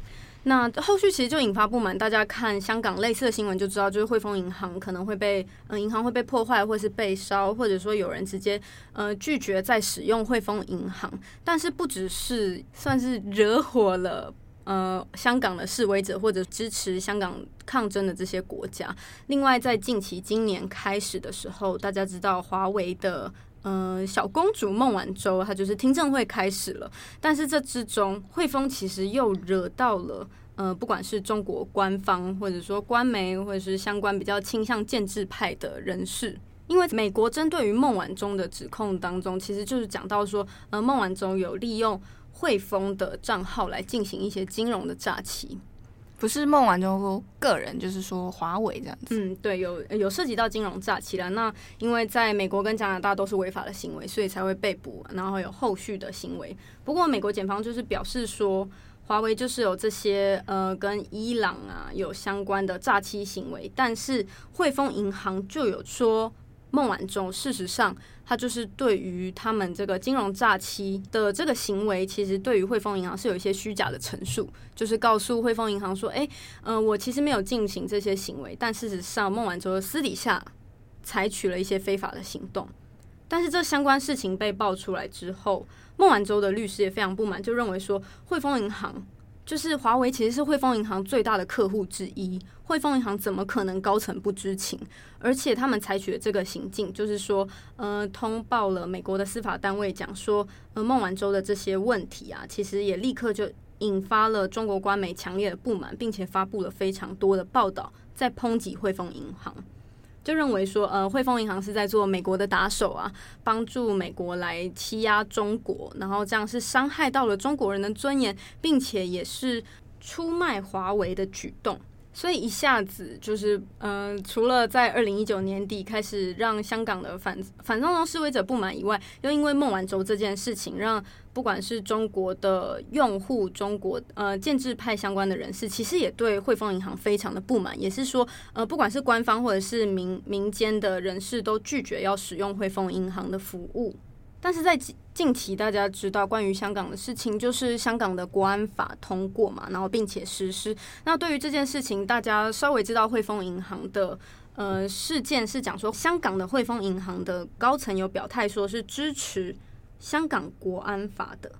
那后续其实就引发不满，大家看香港类似的新闻就知道，就是汇丰银行可能会被嗯银行会被破坏，或是被烧，或者说有人直接呃拒绝再使用汇丰银行。但是不只是算是惹火了呃香港的示威者或者支持香港抗争的这些国家。另外，在近期今年开始的时候，大家知道华为的呃小公主孟晚舟，她就是听证会开始了，但是这之中汇丰其实又惹到了呃不管是中国官方或者说官媒或者是相关比较倾向建制派的人士。因为美国针对于孟晚舟的指控当中，其实就是讲到说，呃，孟晚舟有利用汇丰的账号来进行一些金融的诈欺，不是孟晚舟个人，就是说华为这样子。嗯，对，有有涉及到金融诈欺了。那因为在美国跟加拿大都是违法的行为，所以才会被捕，然后有后续的行为。不过美国检方就是表示说，华为就是有这些呃跟伊朗啊有相关的诈欺行为，但是汇丰银行就有说。孟晚舟，事实上，他就是对于他们这个金融诈欺的这个行为，其实对于汇丰银行是有一些虚假的陈述，就是告诉汇丰银行说：“哎，嗯、我其实没有进行这些行为，但事实上，孟晚舟私底下采取了一些非法的行动。”但是这相关事情被爆出来之后，孟晚舟的律师也非常不满，就认为说汇丰银行。就是华为其实是汇丰银行最大的客户之一，汇丰银行怎么可能高层不知情？而且他们采取的这个行径，就是说，呃，通报了美国的司法单位，讲说，呃，孟晚舟的这些问题啊，其实也立刻就引发了中国官媒强烈的不满，并且发布了非常多的报道，在抨击汇丰银行。就认为说，呃，汇丰银行是在做美国的打手啊，帮助美国来欺压中国，然后这样是伤害到了中国人的尊严，并且也是出卖华为的举动。所以一下子就是，嗯、呃，除了在二零一九年底开始让香港的反反送中示威者不满以外，又因为孟晚舟这件事情，让不管是中国的用户、中国呃建制派相关的人士，其实也对汇丰银行非常的不满，也是说，呃，不管是官方或者是民民间的人士，都拒绝要使用汇丰银行的服务。但是在近期，大家知道关于香港的事情，就是香港的国安法通过嘛，然后并且实施。那对于这件事情，大家稍微知道汇丰银行的呃事件是讲说，香港的汇丰银行的高层有表态说是支持香港国安法的。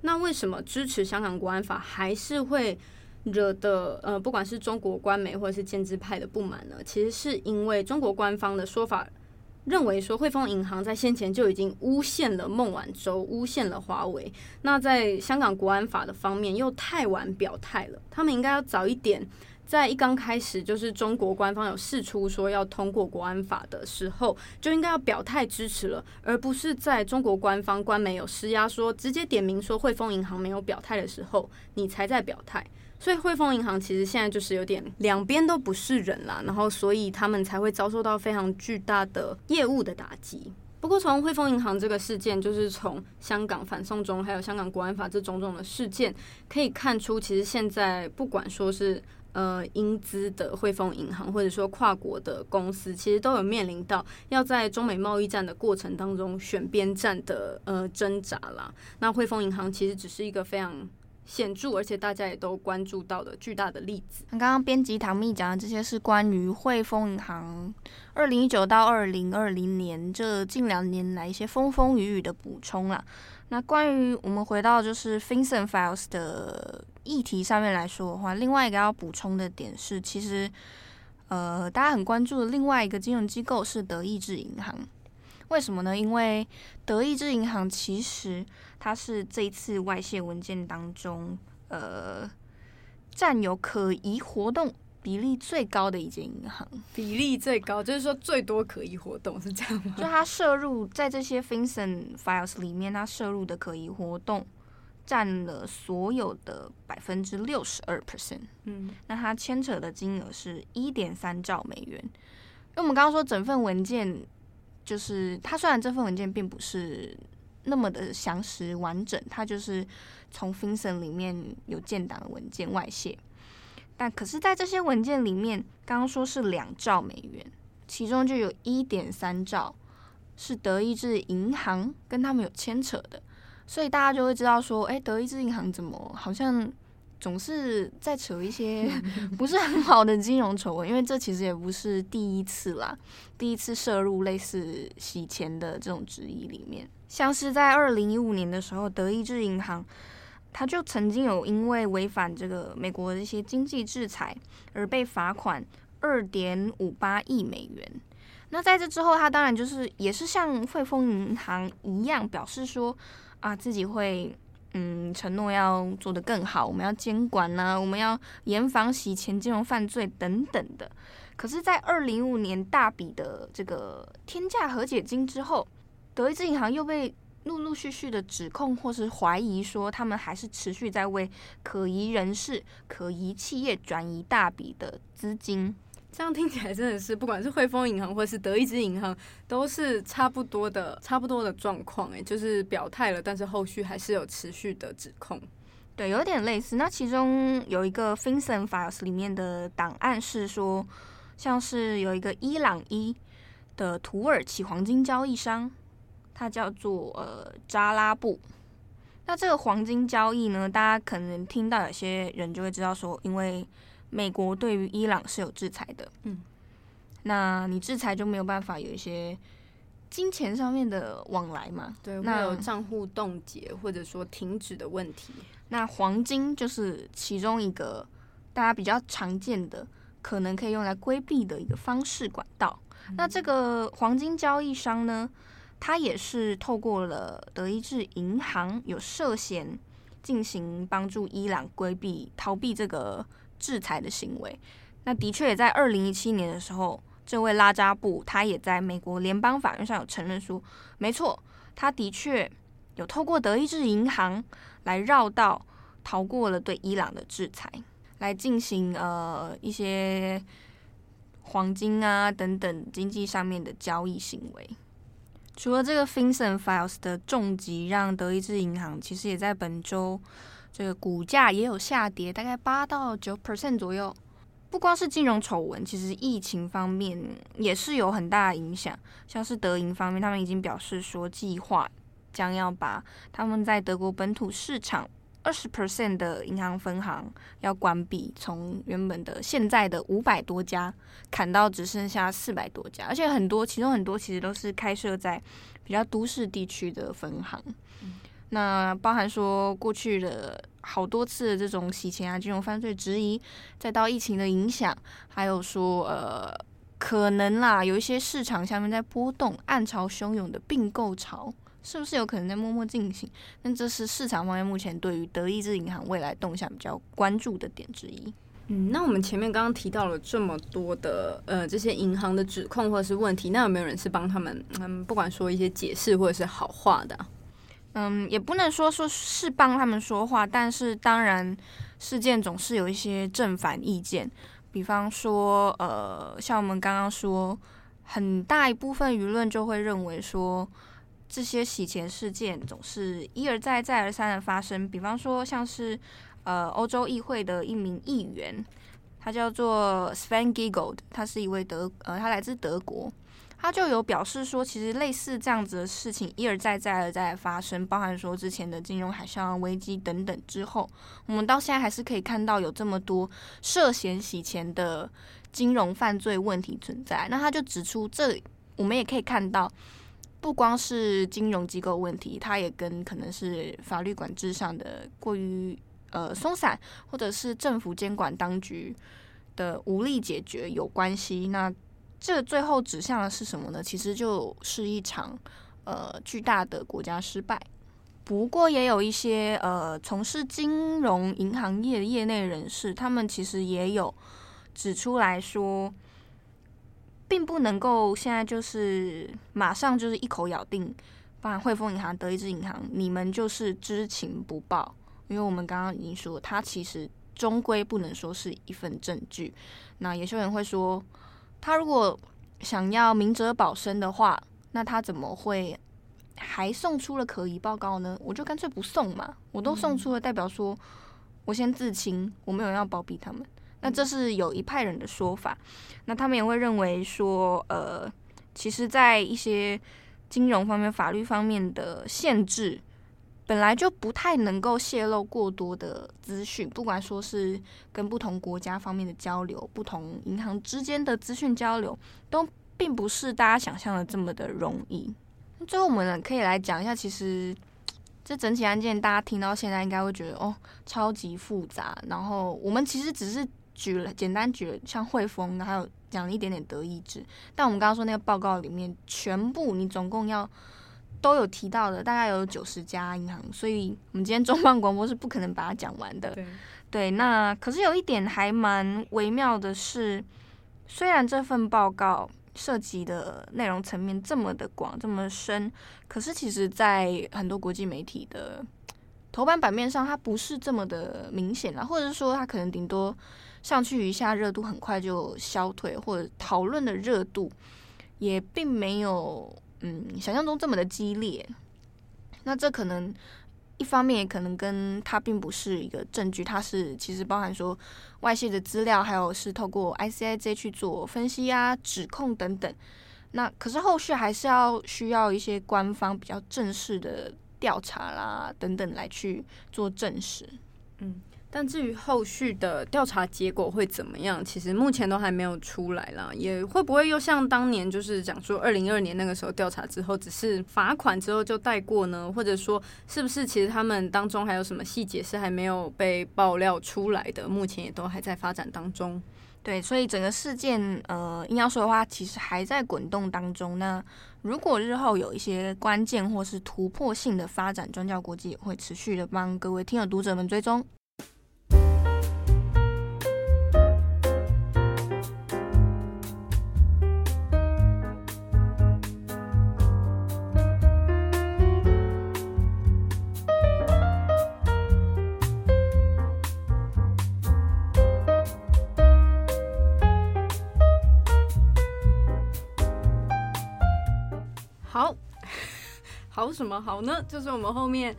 那为什么支持香港国安法还是会惹得呃不管是中国官媒或者是建制派的不满呢？其实是因为中国官方的说法。认为说汇丰银行在先前就已经诬陷了孟晚舟，诬陷了华为。那在香港国安法的方面又太晚表态了，他们应该要早一点，在一刚开始就是中国官方有释出说要通过国安法的时候，就应该要表态支持了，而不是在中国官方官媒有施压说直接点名说汇丰银行没有表态的时候，你才在表态。所以汇丰银行其实现在就是有点两边都不是人啦，然后所以他们才会遭受到非常巨大的业务的打击。不过从汇丰银行这个事件，就是从香港反送中还有香港国安法这种种的事件，可以看出，其实现在不管说是呃英资的汇丰银行，或者说跨国的公司，其实都有面临到要在中美贸易战的过程当中选边站的呃挣扎啦。那汇丰银行其实只是一个非常。显著，而且大家也都关注到的巨大的例子。刚刚编辑唐蜜讲的这些是关于汇丰银行二零一九到二零二零年这近两年来一些风风雨雨的补充啦。那关于我们回到就是 FinCEN Files 的议题上面来说的话，另外一个要补充的点是，其实呃大家很关注的另外一个金融机构是德意志银行。为什么呢？因为德意志银行其实它是这一次外泄文件当中，呃，占有可疑活动比例最高的一间银行。比例最高，就是说最多可疑活动是这样吗？就它摄入在这些 FinCEN Files 里面，它摄入的可疑活动占了所有的百分之六十二 percent。嗯，那它牵扯的金额是一点三兆美元。因为我们刚刚说整份文件。就是它虽然这份文件并不是那么的详实完整，它就是从 FinCEN 里面有建档的文件外泄，但可是，在这些文件里面，刚刚说是两兆美元，其中就有一点三兆是德意志银行跟他们有牵扯的，所以大家就会知道说，哎，德意志银行怎么好像。总是在扯一些 [laughs] 不是很好的金融丑闻，因为这其实也不是第一次啦，第一次涉入类似洗钱的这种质疑里面，像是在二零一五年的时候，德意志银行他就曾经有因为违反这个美国的一些经济制裁而被罚款二点五八亿美元。那在这之后，他当然就是也是像汇丰银行一样表示说啊，自己会嗯承诺要做得更好，我们要监管呢、我们要严防洗钱、金融犯罪等等的。可是，在二零一五年大笔的这个天价和解金之后，德意志银行又被陆陆续续的指控或是怀疑说，他们还是持续在为可疑人士、可疑企业转移大笔的资金。[laughs] 这样听起来真的是，不管是汇丰银行或是德意志银行，都是差不多的、差不多的状况。哎，就是表态了，但是后续还是有持续的指控。对，有点类似。那其中有一个 FinCEN Files 里面的档案是说，像是有一个伊朗一的土耳其黄金交易商。它叫做呃扎拉布，那这个黄金交易呢，大家可能听到有些人就会知道说，因为美国对于伊朗是有制裁的，嗯，那你制裁就没有办法有一些金钱上面的往来嘛，对，那有账户冻结或者说停止的问题。那黄金就是其中一个大家比较常见的，可能可以用来规避的一个方式管道。嗯。那这个黄金交易商呢，他也是透过了德意志银行，有涉嫌进行帮助伊朗规避、逃避这个制裁的行为。那的确也在二零一七年的时候，这位拉扎布他也在美国联邦法院上有承认说，没错，他的确有透过德意志银行来绕道逃过了对伊朗的制裁，来进行呃一些黄金啊等等经济上面的交易行为。除了这个 FinCEN Files 的重疾，让德意志银行其实也在本周这个股价也有下跌，大概八到九 percent 左右。不光是金融丑闻，其实疫情方面也是有很大的影响。像是德银方面，他们已经表示说，计划将要把他们在德国本土市场。二十 percent 的银行分行要关闭，从原本的现在的五百多家砍到只剩下四百多家，而且很多，其中很多其实都是开设在比较都市地区的分行。嗯。那包含说过去的好多次的这种洗钱啊、金融犯罪质疑，再到疫情的影响，还有说呃，可能啦，有一些市场下面在波动，暗潮汹涌的并购潮。是不是有可能在默默进行？那这是市场方面目前对于德意志银行未来动向比较关注的点之一。嗯，那我们前面刚刚提到了这么多的呃这些银行的指控或者是问题，那有没有人是帮他们嗯不管说一些解释或者是好话的？嗯，也不能说说是帮他们说话，但是当然事件总是有一些正反意见。比方说呃，像我们刚刚说，很大一部分舆论就会认为说。这些洗钱事件总是一而再、再而三的发生。比方说，像是呃欧洲议会的一名议员，他叫做 Sven Giegold，他是一位德呃，他来自德国，他就有表示说，其实类似这样子的事情一而再、再而再的发生，包含说之前的金融海啸危机等等之后，我们到现在还是可以看到有这么多涉嫌洗钱的金融犯罪问题存在。那他就指出，这我们也可以看到。不光是金融机构问题，它也跟可能是法律管制上的过于呃松散，或者是政府监管当局的无力解决有关系。那这最后指向的是什么呢？其实就是一场呃巨大的国家失败。不过也有一些呃从事金融银行业的业内人士，他们其实也有指出来说。并不能够现在就是马上就是一口咬定，包含汇丰银行、德意志银行，你们就是知情不报，因为我们刚刚已经说，它其实终归不能说是一份证据。那有些人会说，他如果想要明哲保身的话，那他怎么会还送出了可疑报告呢？我就干脆不送嘛，我都送出了，代表说我先自清，我没有要包庇他们。那这是有一派人的说法，那他们也会认为说，呃，其实，在一些金融方面、法律方面的限制，本来就不太能够泄露过多的资讯，不管说是跟不同国家方面的交流、不同银行之间的资讯交流，都并不是大家想象的这么的容易。最后，我们可以来讲一下，其实这整起案件大家听到现在应该会觉得哦，超级复杂。然后我们其实只是举了简单举了像汇丰，还有讲了一点点德意志。但我们刚刚说那个报告里面，全部你总共要都有提到的，大概有九十家银行。所以我们今天重磅广播是不可能把它讲完的。对，对，那可是有一点还蛮微妙的是，虽然这份报告。涉及的内容层面这么的广，这么深，可是其实，在很多国际媒体的头版版面上，它不是这么的明显啦，或者是说，它可能顶多上去一下热度，很快就消退，或者讨论的热度也并没有嗯想象中这么的激烈。那这可能。一方面也可能跟它并不是一个证据，它是其实包含说外泄的资料，还有是透过 ICIJ 去做分析啊、指控等等。那可是后续还是要需要一些官方比较正式的调查啦等等来去做证实。嗯。但至于后续的调查结果会怎么样，其实目前都还没有出来啦。也会不会又像当年就是讲说二零二二年那个时候调查之后，只是罚款之后就带过呢？或者说是不是其实他们当中还有什么细节是还没有被爆料出来的？目前也都还在发展当中。对，所以整个事件呃，硬要说的话，其实还在滚动当中。那如果日后有一些关键或是突破性的发展，转角国际也会持续的帮各位听友读者们追踪。什么好呢？就是我们后面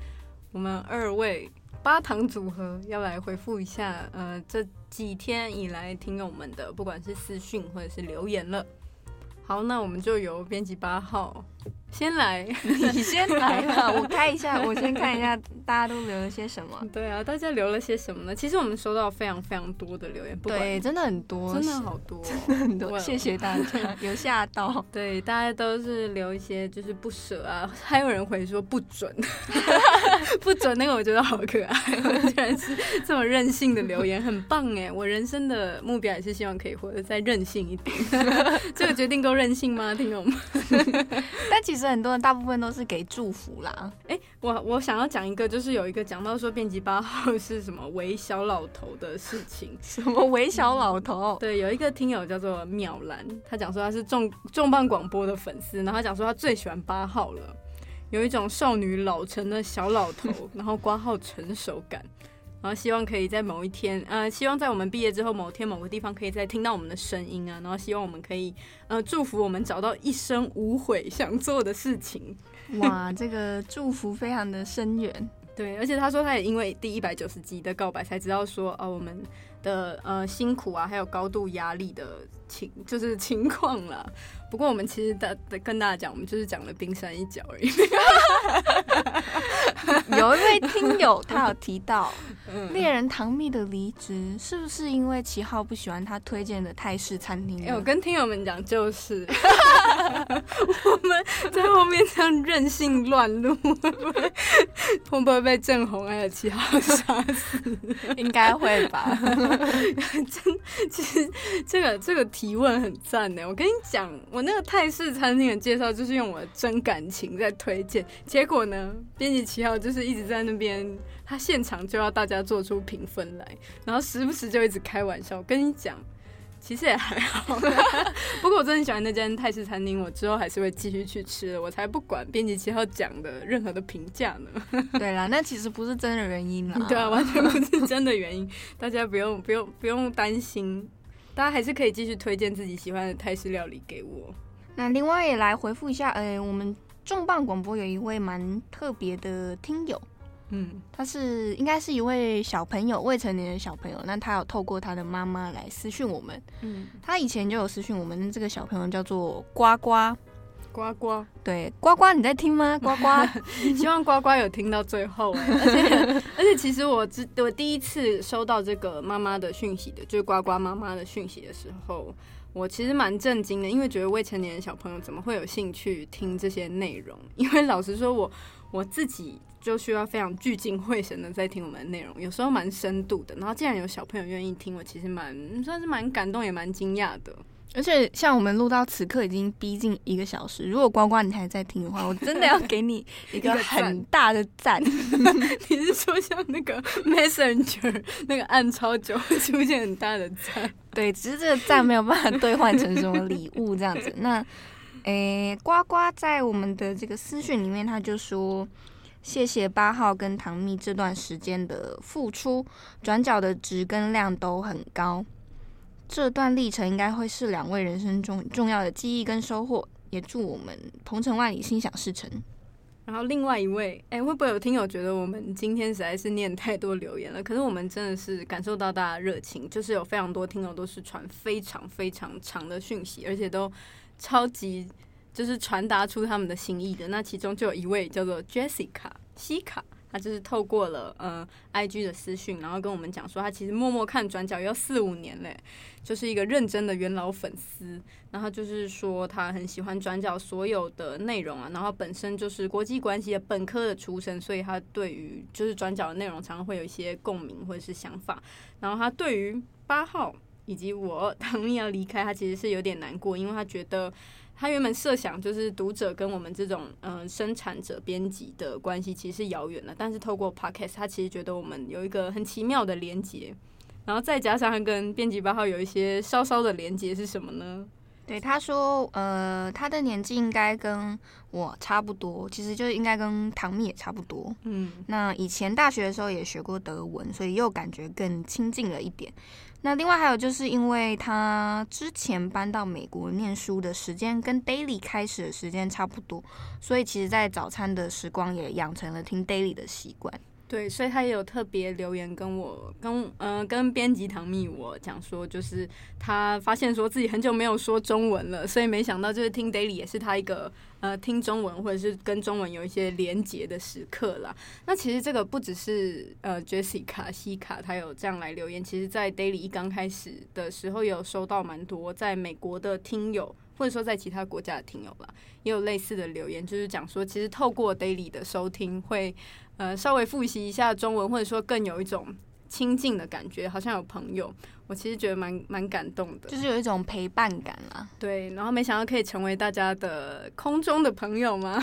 我们二位八堂组合要来回复一下，呃，这几天以来听友们的不管是私讯或者是留言了。好，那我们就由编辑八号。先来，[laughs] 你先来吧，[laughs] 我开一下，我先看一下大家都留了些什么。对啊，大家留了些什么呢？其实我们收到非常非常多的留言，对，真的很多，真的好多，真的很多。谢谢大家，有吓到。[laughs] 对，大家都是留一些就是不舍啊，还有人回说不准，不准那个我觉得好可爱，居然是这么任性的留言，很棒哎！我人生的目标也是希望可以活得再任性一点。这个决定够任性吗，听懂吗？但其实。很多人大部分都是给祝福啦。哎、欸，我我想要讲一个，就是有一个讲到说编辑八号是什么微小老头的事情。[laughs] 什么微小老头？对，有一个听友叫做妙兰，他讲说他是重重磅广播的粉丝，然后他讲说他最喜欢八号了，有一种少女老成的小老头，[laughs] 然后挂号成熟感。然后希望可以在某一天，呃，希望在我们毕业之后某天某个地方可以再听到我们的声音啊。然后希望我们可以，呃，祝福我们找到一生无悔想做的事情。哇，这个祝福非常的深远。[laughs] 对，而且他说他也因为第一百九十集的告白才知道说，哦、呃，我们的呃辛苦啊，还有高度压力的情，就是情况啦。不过我们其实大跟大家讲，我们就是讲了冰山一角而已。[laughs] 有一位听友他有提到，[laughs] 猎人唐蜜的离职是不是因为齐浩不喜欢他推荐的泰式餐厅？哎、欸，我跟听友们讲，就是我们在后面这样任性乱录，会不会被郑红还有七号杀死？应该会吧。[laughs] 真，其实这个这个提问很赞呢。我跟你讲，我。那个泰式餐厅的介绍就是用我的真感情在推荐，结果呢，编辑七号就是一直在那边，他现场就要大家做出评分来，然后时不时就一直开玩笑。我跟你讲，其实也还好，[laughs] 不过我真的很喜欢那间泰式餐厅，我之后还是会继续去吃的，我才不管编辑七号讲的任何的评价呢。[laughs] 对啦，那其实不是真的原因啦，对啊，完全不是真的原因，大家不用不用不用担心。大家还是可以继续推荐自己喜欢的泰式料理给我。那另外也来回复一下，呃、欸，我们重磅广播有一位蛮特别的听友，嗯，他是应该是一位小朋友，未成年的小朋友。那他有透过他的妈妈来私讯我们，嗯，他以前就有私讯我们，这个小朋友叫做呱呱，呱呱，对，呱呱你在听吗？呱呱，[laughs] 希望呱呱有听到最后，哎，[laughs] 而且而且其实我之我第一次收到这个妈妈的讯息的，就是呱呱妈妈的讯息的时候。我其实蛮震惊的，因为觉得未成年的小朋友怎么会有兴趣听这些内容？因为老实说我，我我自己就需要非常聚精会神的在听我们的内容，有时候蛮深度的。然后既然有小朋友愿意听，我其实蛮算是蛮感动，也蛮惊讶的。而且像我们录到此刻已经逼近一个小时，如果呱呱你还在听的话，我真的要给你 [laughs] 一个很大的赞。[laughs] 你是说像那个 Messenger 那个按超久会出现很大的赞？[laughs] 对，只是这个赞没有办法兑换成什么礼物这样子。那，诶、欸，呱呱在我们的这个私讯里面，他就说谢谢八号跟唐蜜这段时间的付出，转角的值跟量都很高。这段历程应该会是两位人生中重要的记忆跟收获，也祝我们鹏程万里，心想事成。然后另外一位，哎，会不会有听友觉得我们今天实在是念太多留言了？可是我们真的是感受到大家热情，就是有非常多听友都是传非常非常长的讯息，而且都超级就是传达出他们的心意的。那其中就有一位叫做 Jessica 西卡。他就是透过了呃 IG 的私讯，然后跟我们讲说，他其实默默看转角要四五年嘞，就是一个认真的元老粉丝。然后就是说他很喜欢转角所有的内容啊，然后本身就是国际关系的本科的出身，所以他对于就是转角的内容常常会有一些共鸣或者是想法。然后他对于八号以及我 [laughs] 唐蜜要离开，他其实是有点难过，因为他觉得。他原本设想就是读者跟我们这种嗯、呃、生产者编辑的关系其实是遥远的，但是透过 Podcast，他其实觉得我们有一个很奇妙的连接，然后再加上他跟编辑八号有一些稍稍的连接是什么呢？对，他说呃他的年纪应该跟我差不多，其实就应该跟唐蜜也差不多。嗯，那以前大学的时候也学过德文，所以又感觉更亲近了一点。那另外还有就是，因为他之前搬到美国念书的时间跟 Daily 开始的时间差不多，所以其实，在早餐的时光也养成了听 Daily 的习惯。对，所以他也有特别留言跟我跟嗯、跟编辑唐蜜我讲说，就是他发现说自己很久没有说中文了，所以没想到就是听 Daily 也是他一个呃听中文或者是跟中文有一些连结的时刻啦。那其实这个不只是呃 Jessica 西卡他有这样来留言，其实在 Daily 一刚开始的时候有收到蛮多在美国的听友或者说在其他国家的听友吧，也有类似的留言，就是讲说其实透过 Daily 的收听会。呃，稍微复习一下中文，或者说更有一种亲近的感觉，好像有朋友。我其实觉得蛮蛮感动的，就是有一种陪伴感啊。对，然后没想到可以成为大家的空中的朋友吗？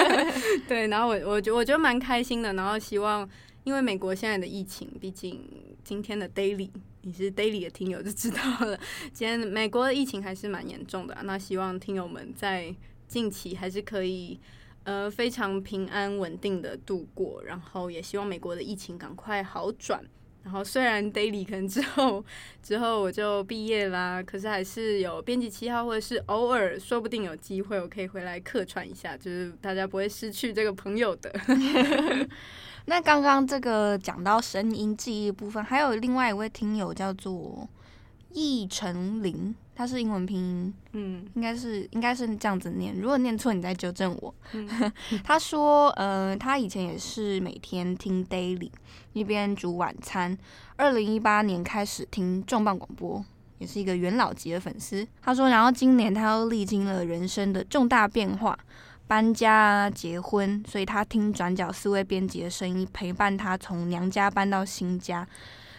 [laughs] 对，然后我我觉我觉得蛮开心的。然后希望，因为美国现在的疫情，毕竟今天的 Daily 你是 Daily 的听友就知道了，今天美国的疫情还是蛮严重的。那希望听友们在近期还是可以。呃，非常平安稳定的度过，然后也希望美国的疫情赶快好转。然后虽然 Daily 可能之后之后我就毕业啦，可是还是有编辑七号，或者是偶尔说不定有机会我可以回来客串一下，就是大家不会失去这个朋友的。[laughs] 那刚刚这个讲到声音记忆部分，还有另外一位听友叫做易成林。他是英文拼音，嗯，应该是应该是这样子念。如果念错，你再纠正我。嗯、[laughs] 他说，呃，他以前也是每天听 Daily，一边煮晚餐。二零一八年开始听重磅广播，也是一个元老级的粉丝。他说，然后今年他又历经了人生的重大变化，搬家、结婚，所以他听转角四位编辑的声音，陪伴他从娘家搬到新家。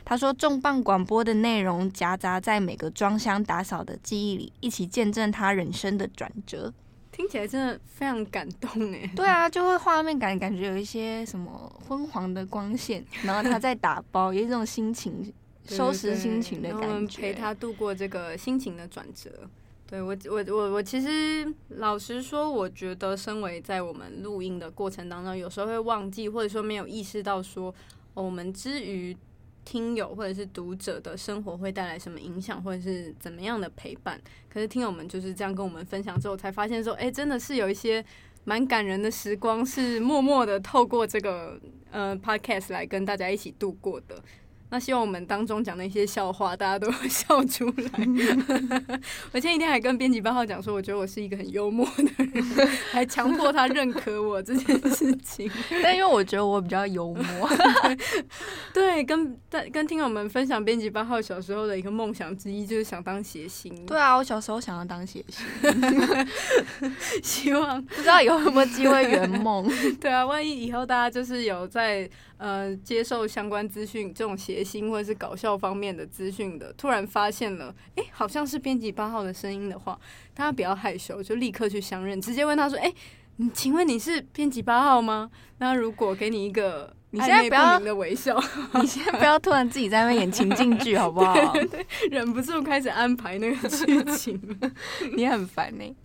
他说：“重磅广播的内容夹杂在每个装箱打扫的记忆里，一起见证他人生的转折。听起来真的非常感动哎！对啊，就会画面感，感觉有一些什么昏黄的光线，然后他在打包，有一种心情收拾心情的感觉。对对对，我们陪他度过这个心情的转折。对我，我，我，我其实老实说，我觉得身为在我们录音的过程当中，有时候会忘记，或者说没有意识到说，我们之于。”听友或者是读者的生活会带来什么影响，或者是怎么样的陪伴？可是听友们就是这样跟我们分享之后，才发现说，哎、真的是有一些蛮感人的时光，是默默的透过这个呃 podcast 来跟大家一起度过的。那希望我们当中讲的一些笑话，大家都会笑出来。[laughs] 我前几天还跟编辑八号讲说，我觉得我是一个很幽默的人，还强迫他认可我这件事情。但因为我觉得我比较幽默，[laughs] 对，跟跟听友们分享编辑八号小时候的一个梦想之一，就是想当谐星。对啊，我小时候想要当谐星，[laughs] 希望不知道有没有机会圆梦。对啊，万一以后大家就是有在呃接受相关资讯这种谐星或者是搞笑方面的资讯的，突然发现了，哎、欸，好像是编辑八号的声音的话，大家不要害羞，就立刻去相认，直接问他说，哎、欸，你请问你是编辑八号吗？那如果给你一个暧昧不明的微笑，[laughs] 你现在不要突然自己在那边演情境剧好不好？[laughs] 对，对，对，忍不住开始安排那个剧情，[laughs] 你很烦呢、欸。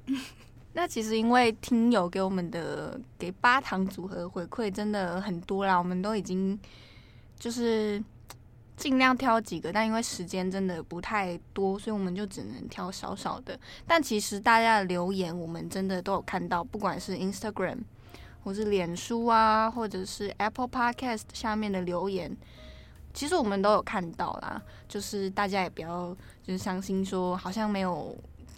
那其实因为听友给我们的给八堂组合回馈真的很多啦，我们都已经就是尽量挑几个，但因为时间真的不太多，所以我们就只能挑少少的。但其实大家的留言我们真的都有看到，不管是 Instagram 或是脸书啊，或者是 Apple Podcast 下面的留言，其实我们都有看到啦。就是大家也不要就是伤心说好像没有。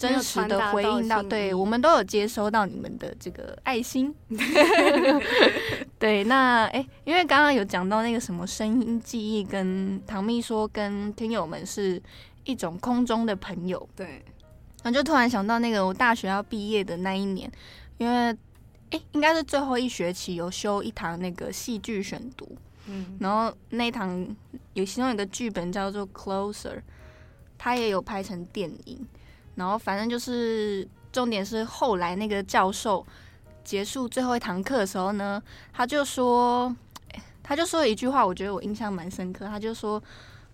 真实的回应到，对，我们都有接收到你们的这个爱心。[laughs] 对，那哎、欸，因为刚刚有讲到那个什么声音记忆，跟唐蜜说跟听友们是一种空中的朋友。对，然后就突然想到那个我大学要毕业的那一年，因为哎、欸，应该是最后一学期有修一堂那个戏剧选读，嗯，然后那一堂有其中一个剧本叫做《Closer》，它也有拍成电影。然后反正就是重点是后来那个教授结束最后一堂课的时候呢，他就说，他就说了一句话，我觉得我印象蛮深刻。他就说，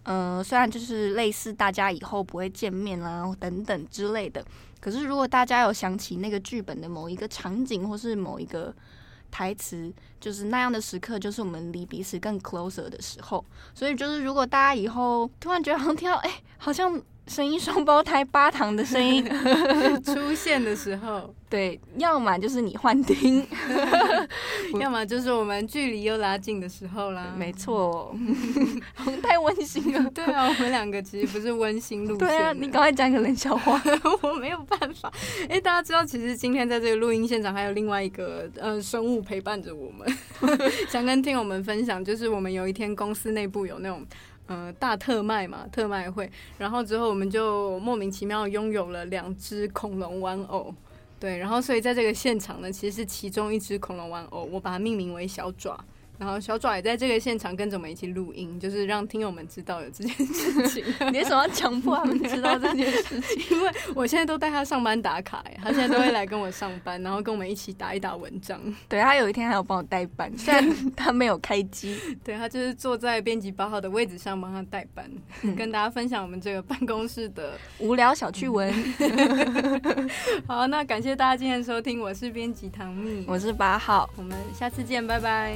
呃，虽然就是类似大家以后不会见面啦等等之类的，可是如果大家有想起那个剧本的某一个场景或是某一个台词，就是那样的时刻，就是我们离彼此更 closer 的时候。所以就是如果大家以后突然觉得好像听到，哎，[clears throat] 好像。声音双胞胎八堂的声音 [laughs] 出现的时候，对，要么就是你幻听，[laughs] 要么就是我们距离又拉近的时候啦。没错，太温馨了。对啊，我们两个其实不是温馨路线。对啊，你赶快讲一个冷笑话，[laughs] 我没有办法。哎、欸，大家知道，其实今天在这个录音现场还有另外一个呃生物陪伴着我们，想跟听友们分享，就是我们有一天公司内部有那种。嗯，大特卖嘛，特卖会，然后之后我们就莫名其妙拥有了两只恐龙玩偶，对，然后所以在这个现场呢，其实是其中一只恐龙玩偶，我把它命名为小爪。然后小爪也在这个现场跟着我们一起录音，就是让听友们知道有这件事情。你为什么要强迫他们知道这件事情？因为我现在都带他上班打卡，耶，他现在都会来跟我上班，然后跟我们一起打一打文章。[laughs] 对，他有一天还有帮我代班，虽然他没有开机，对，他就是坐在编辑八号的位置上帮他代班，嗯，跟大家分享我们这个办公室的无聊小趣闻。[laughs] 好，那感谢大家今天的收听，我是编辑唐蜜，我是八号，我们下次见，拜拜。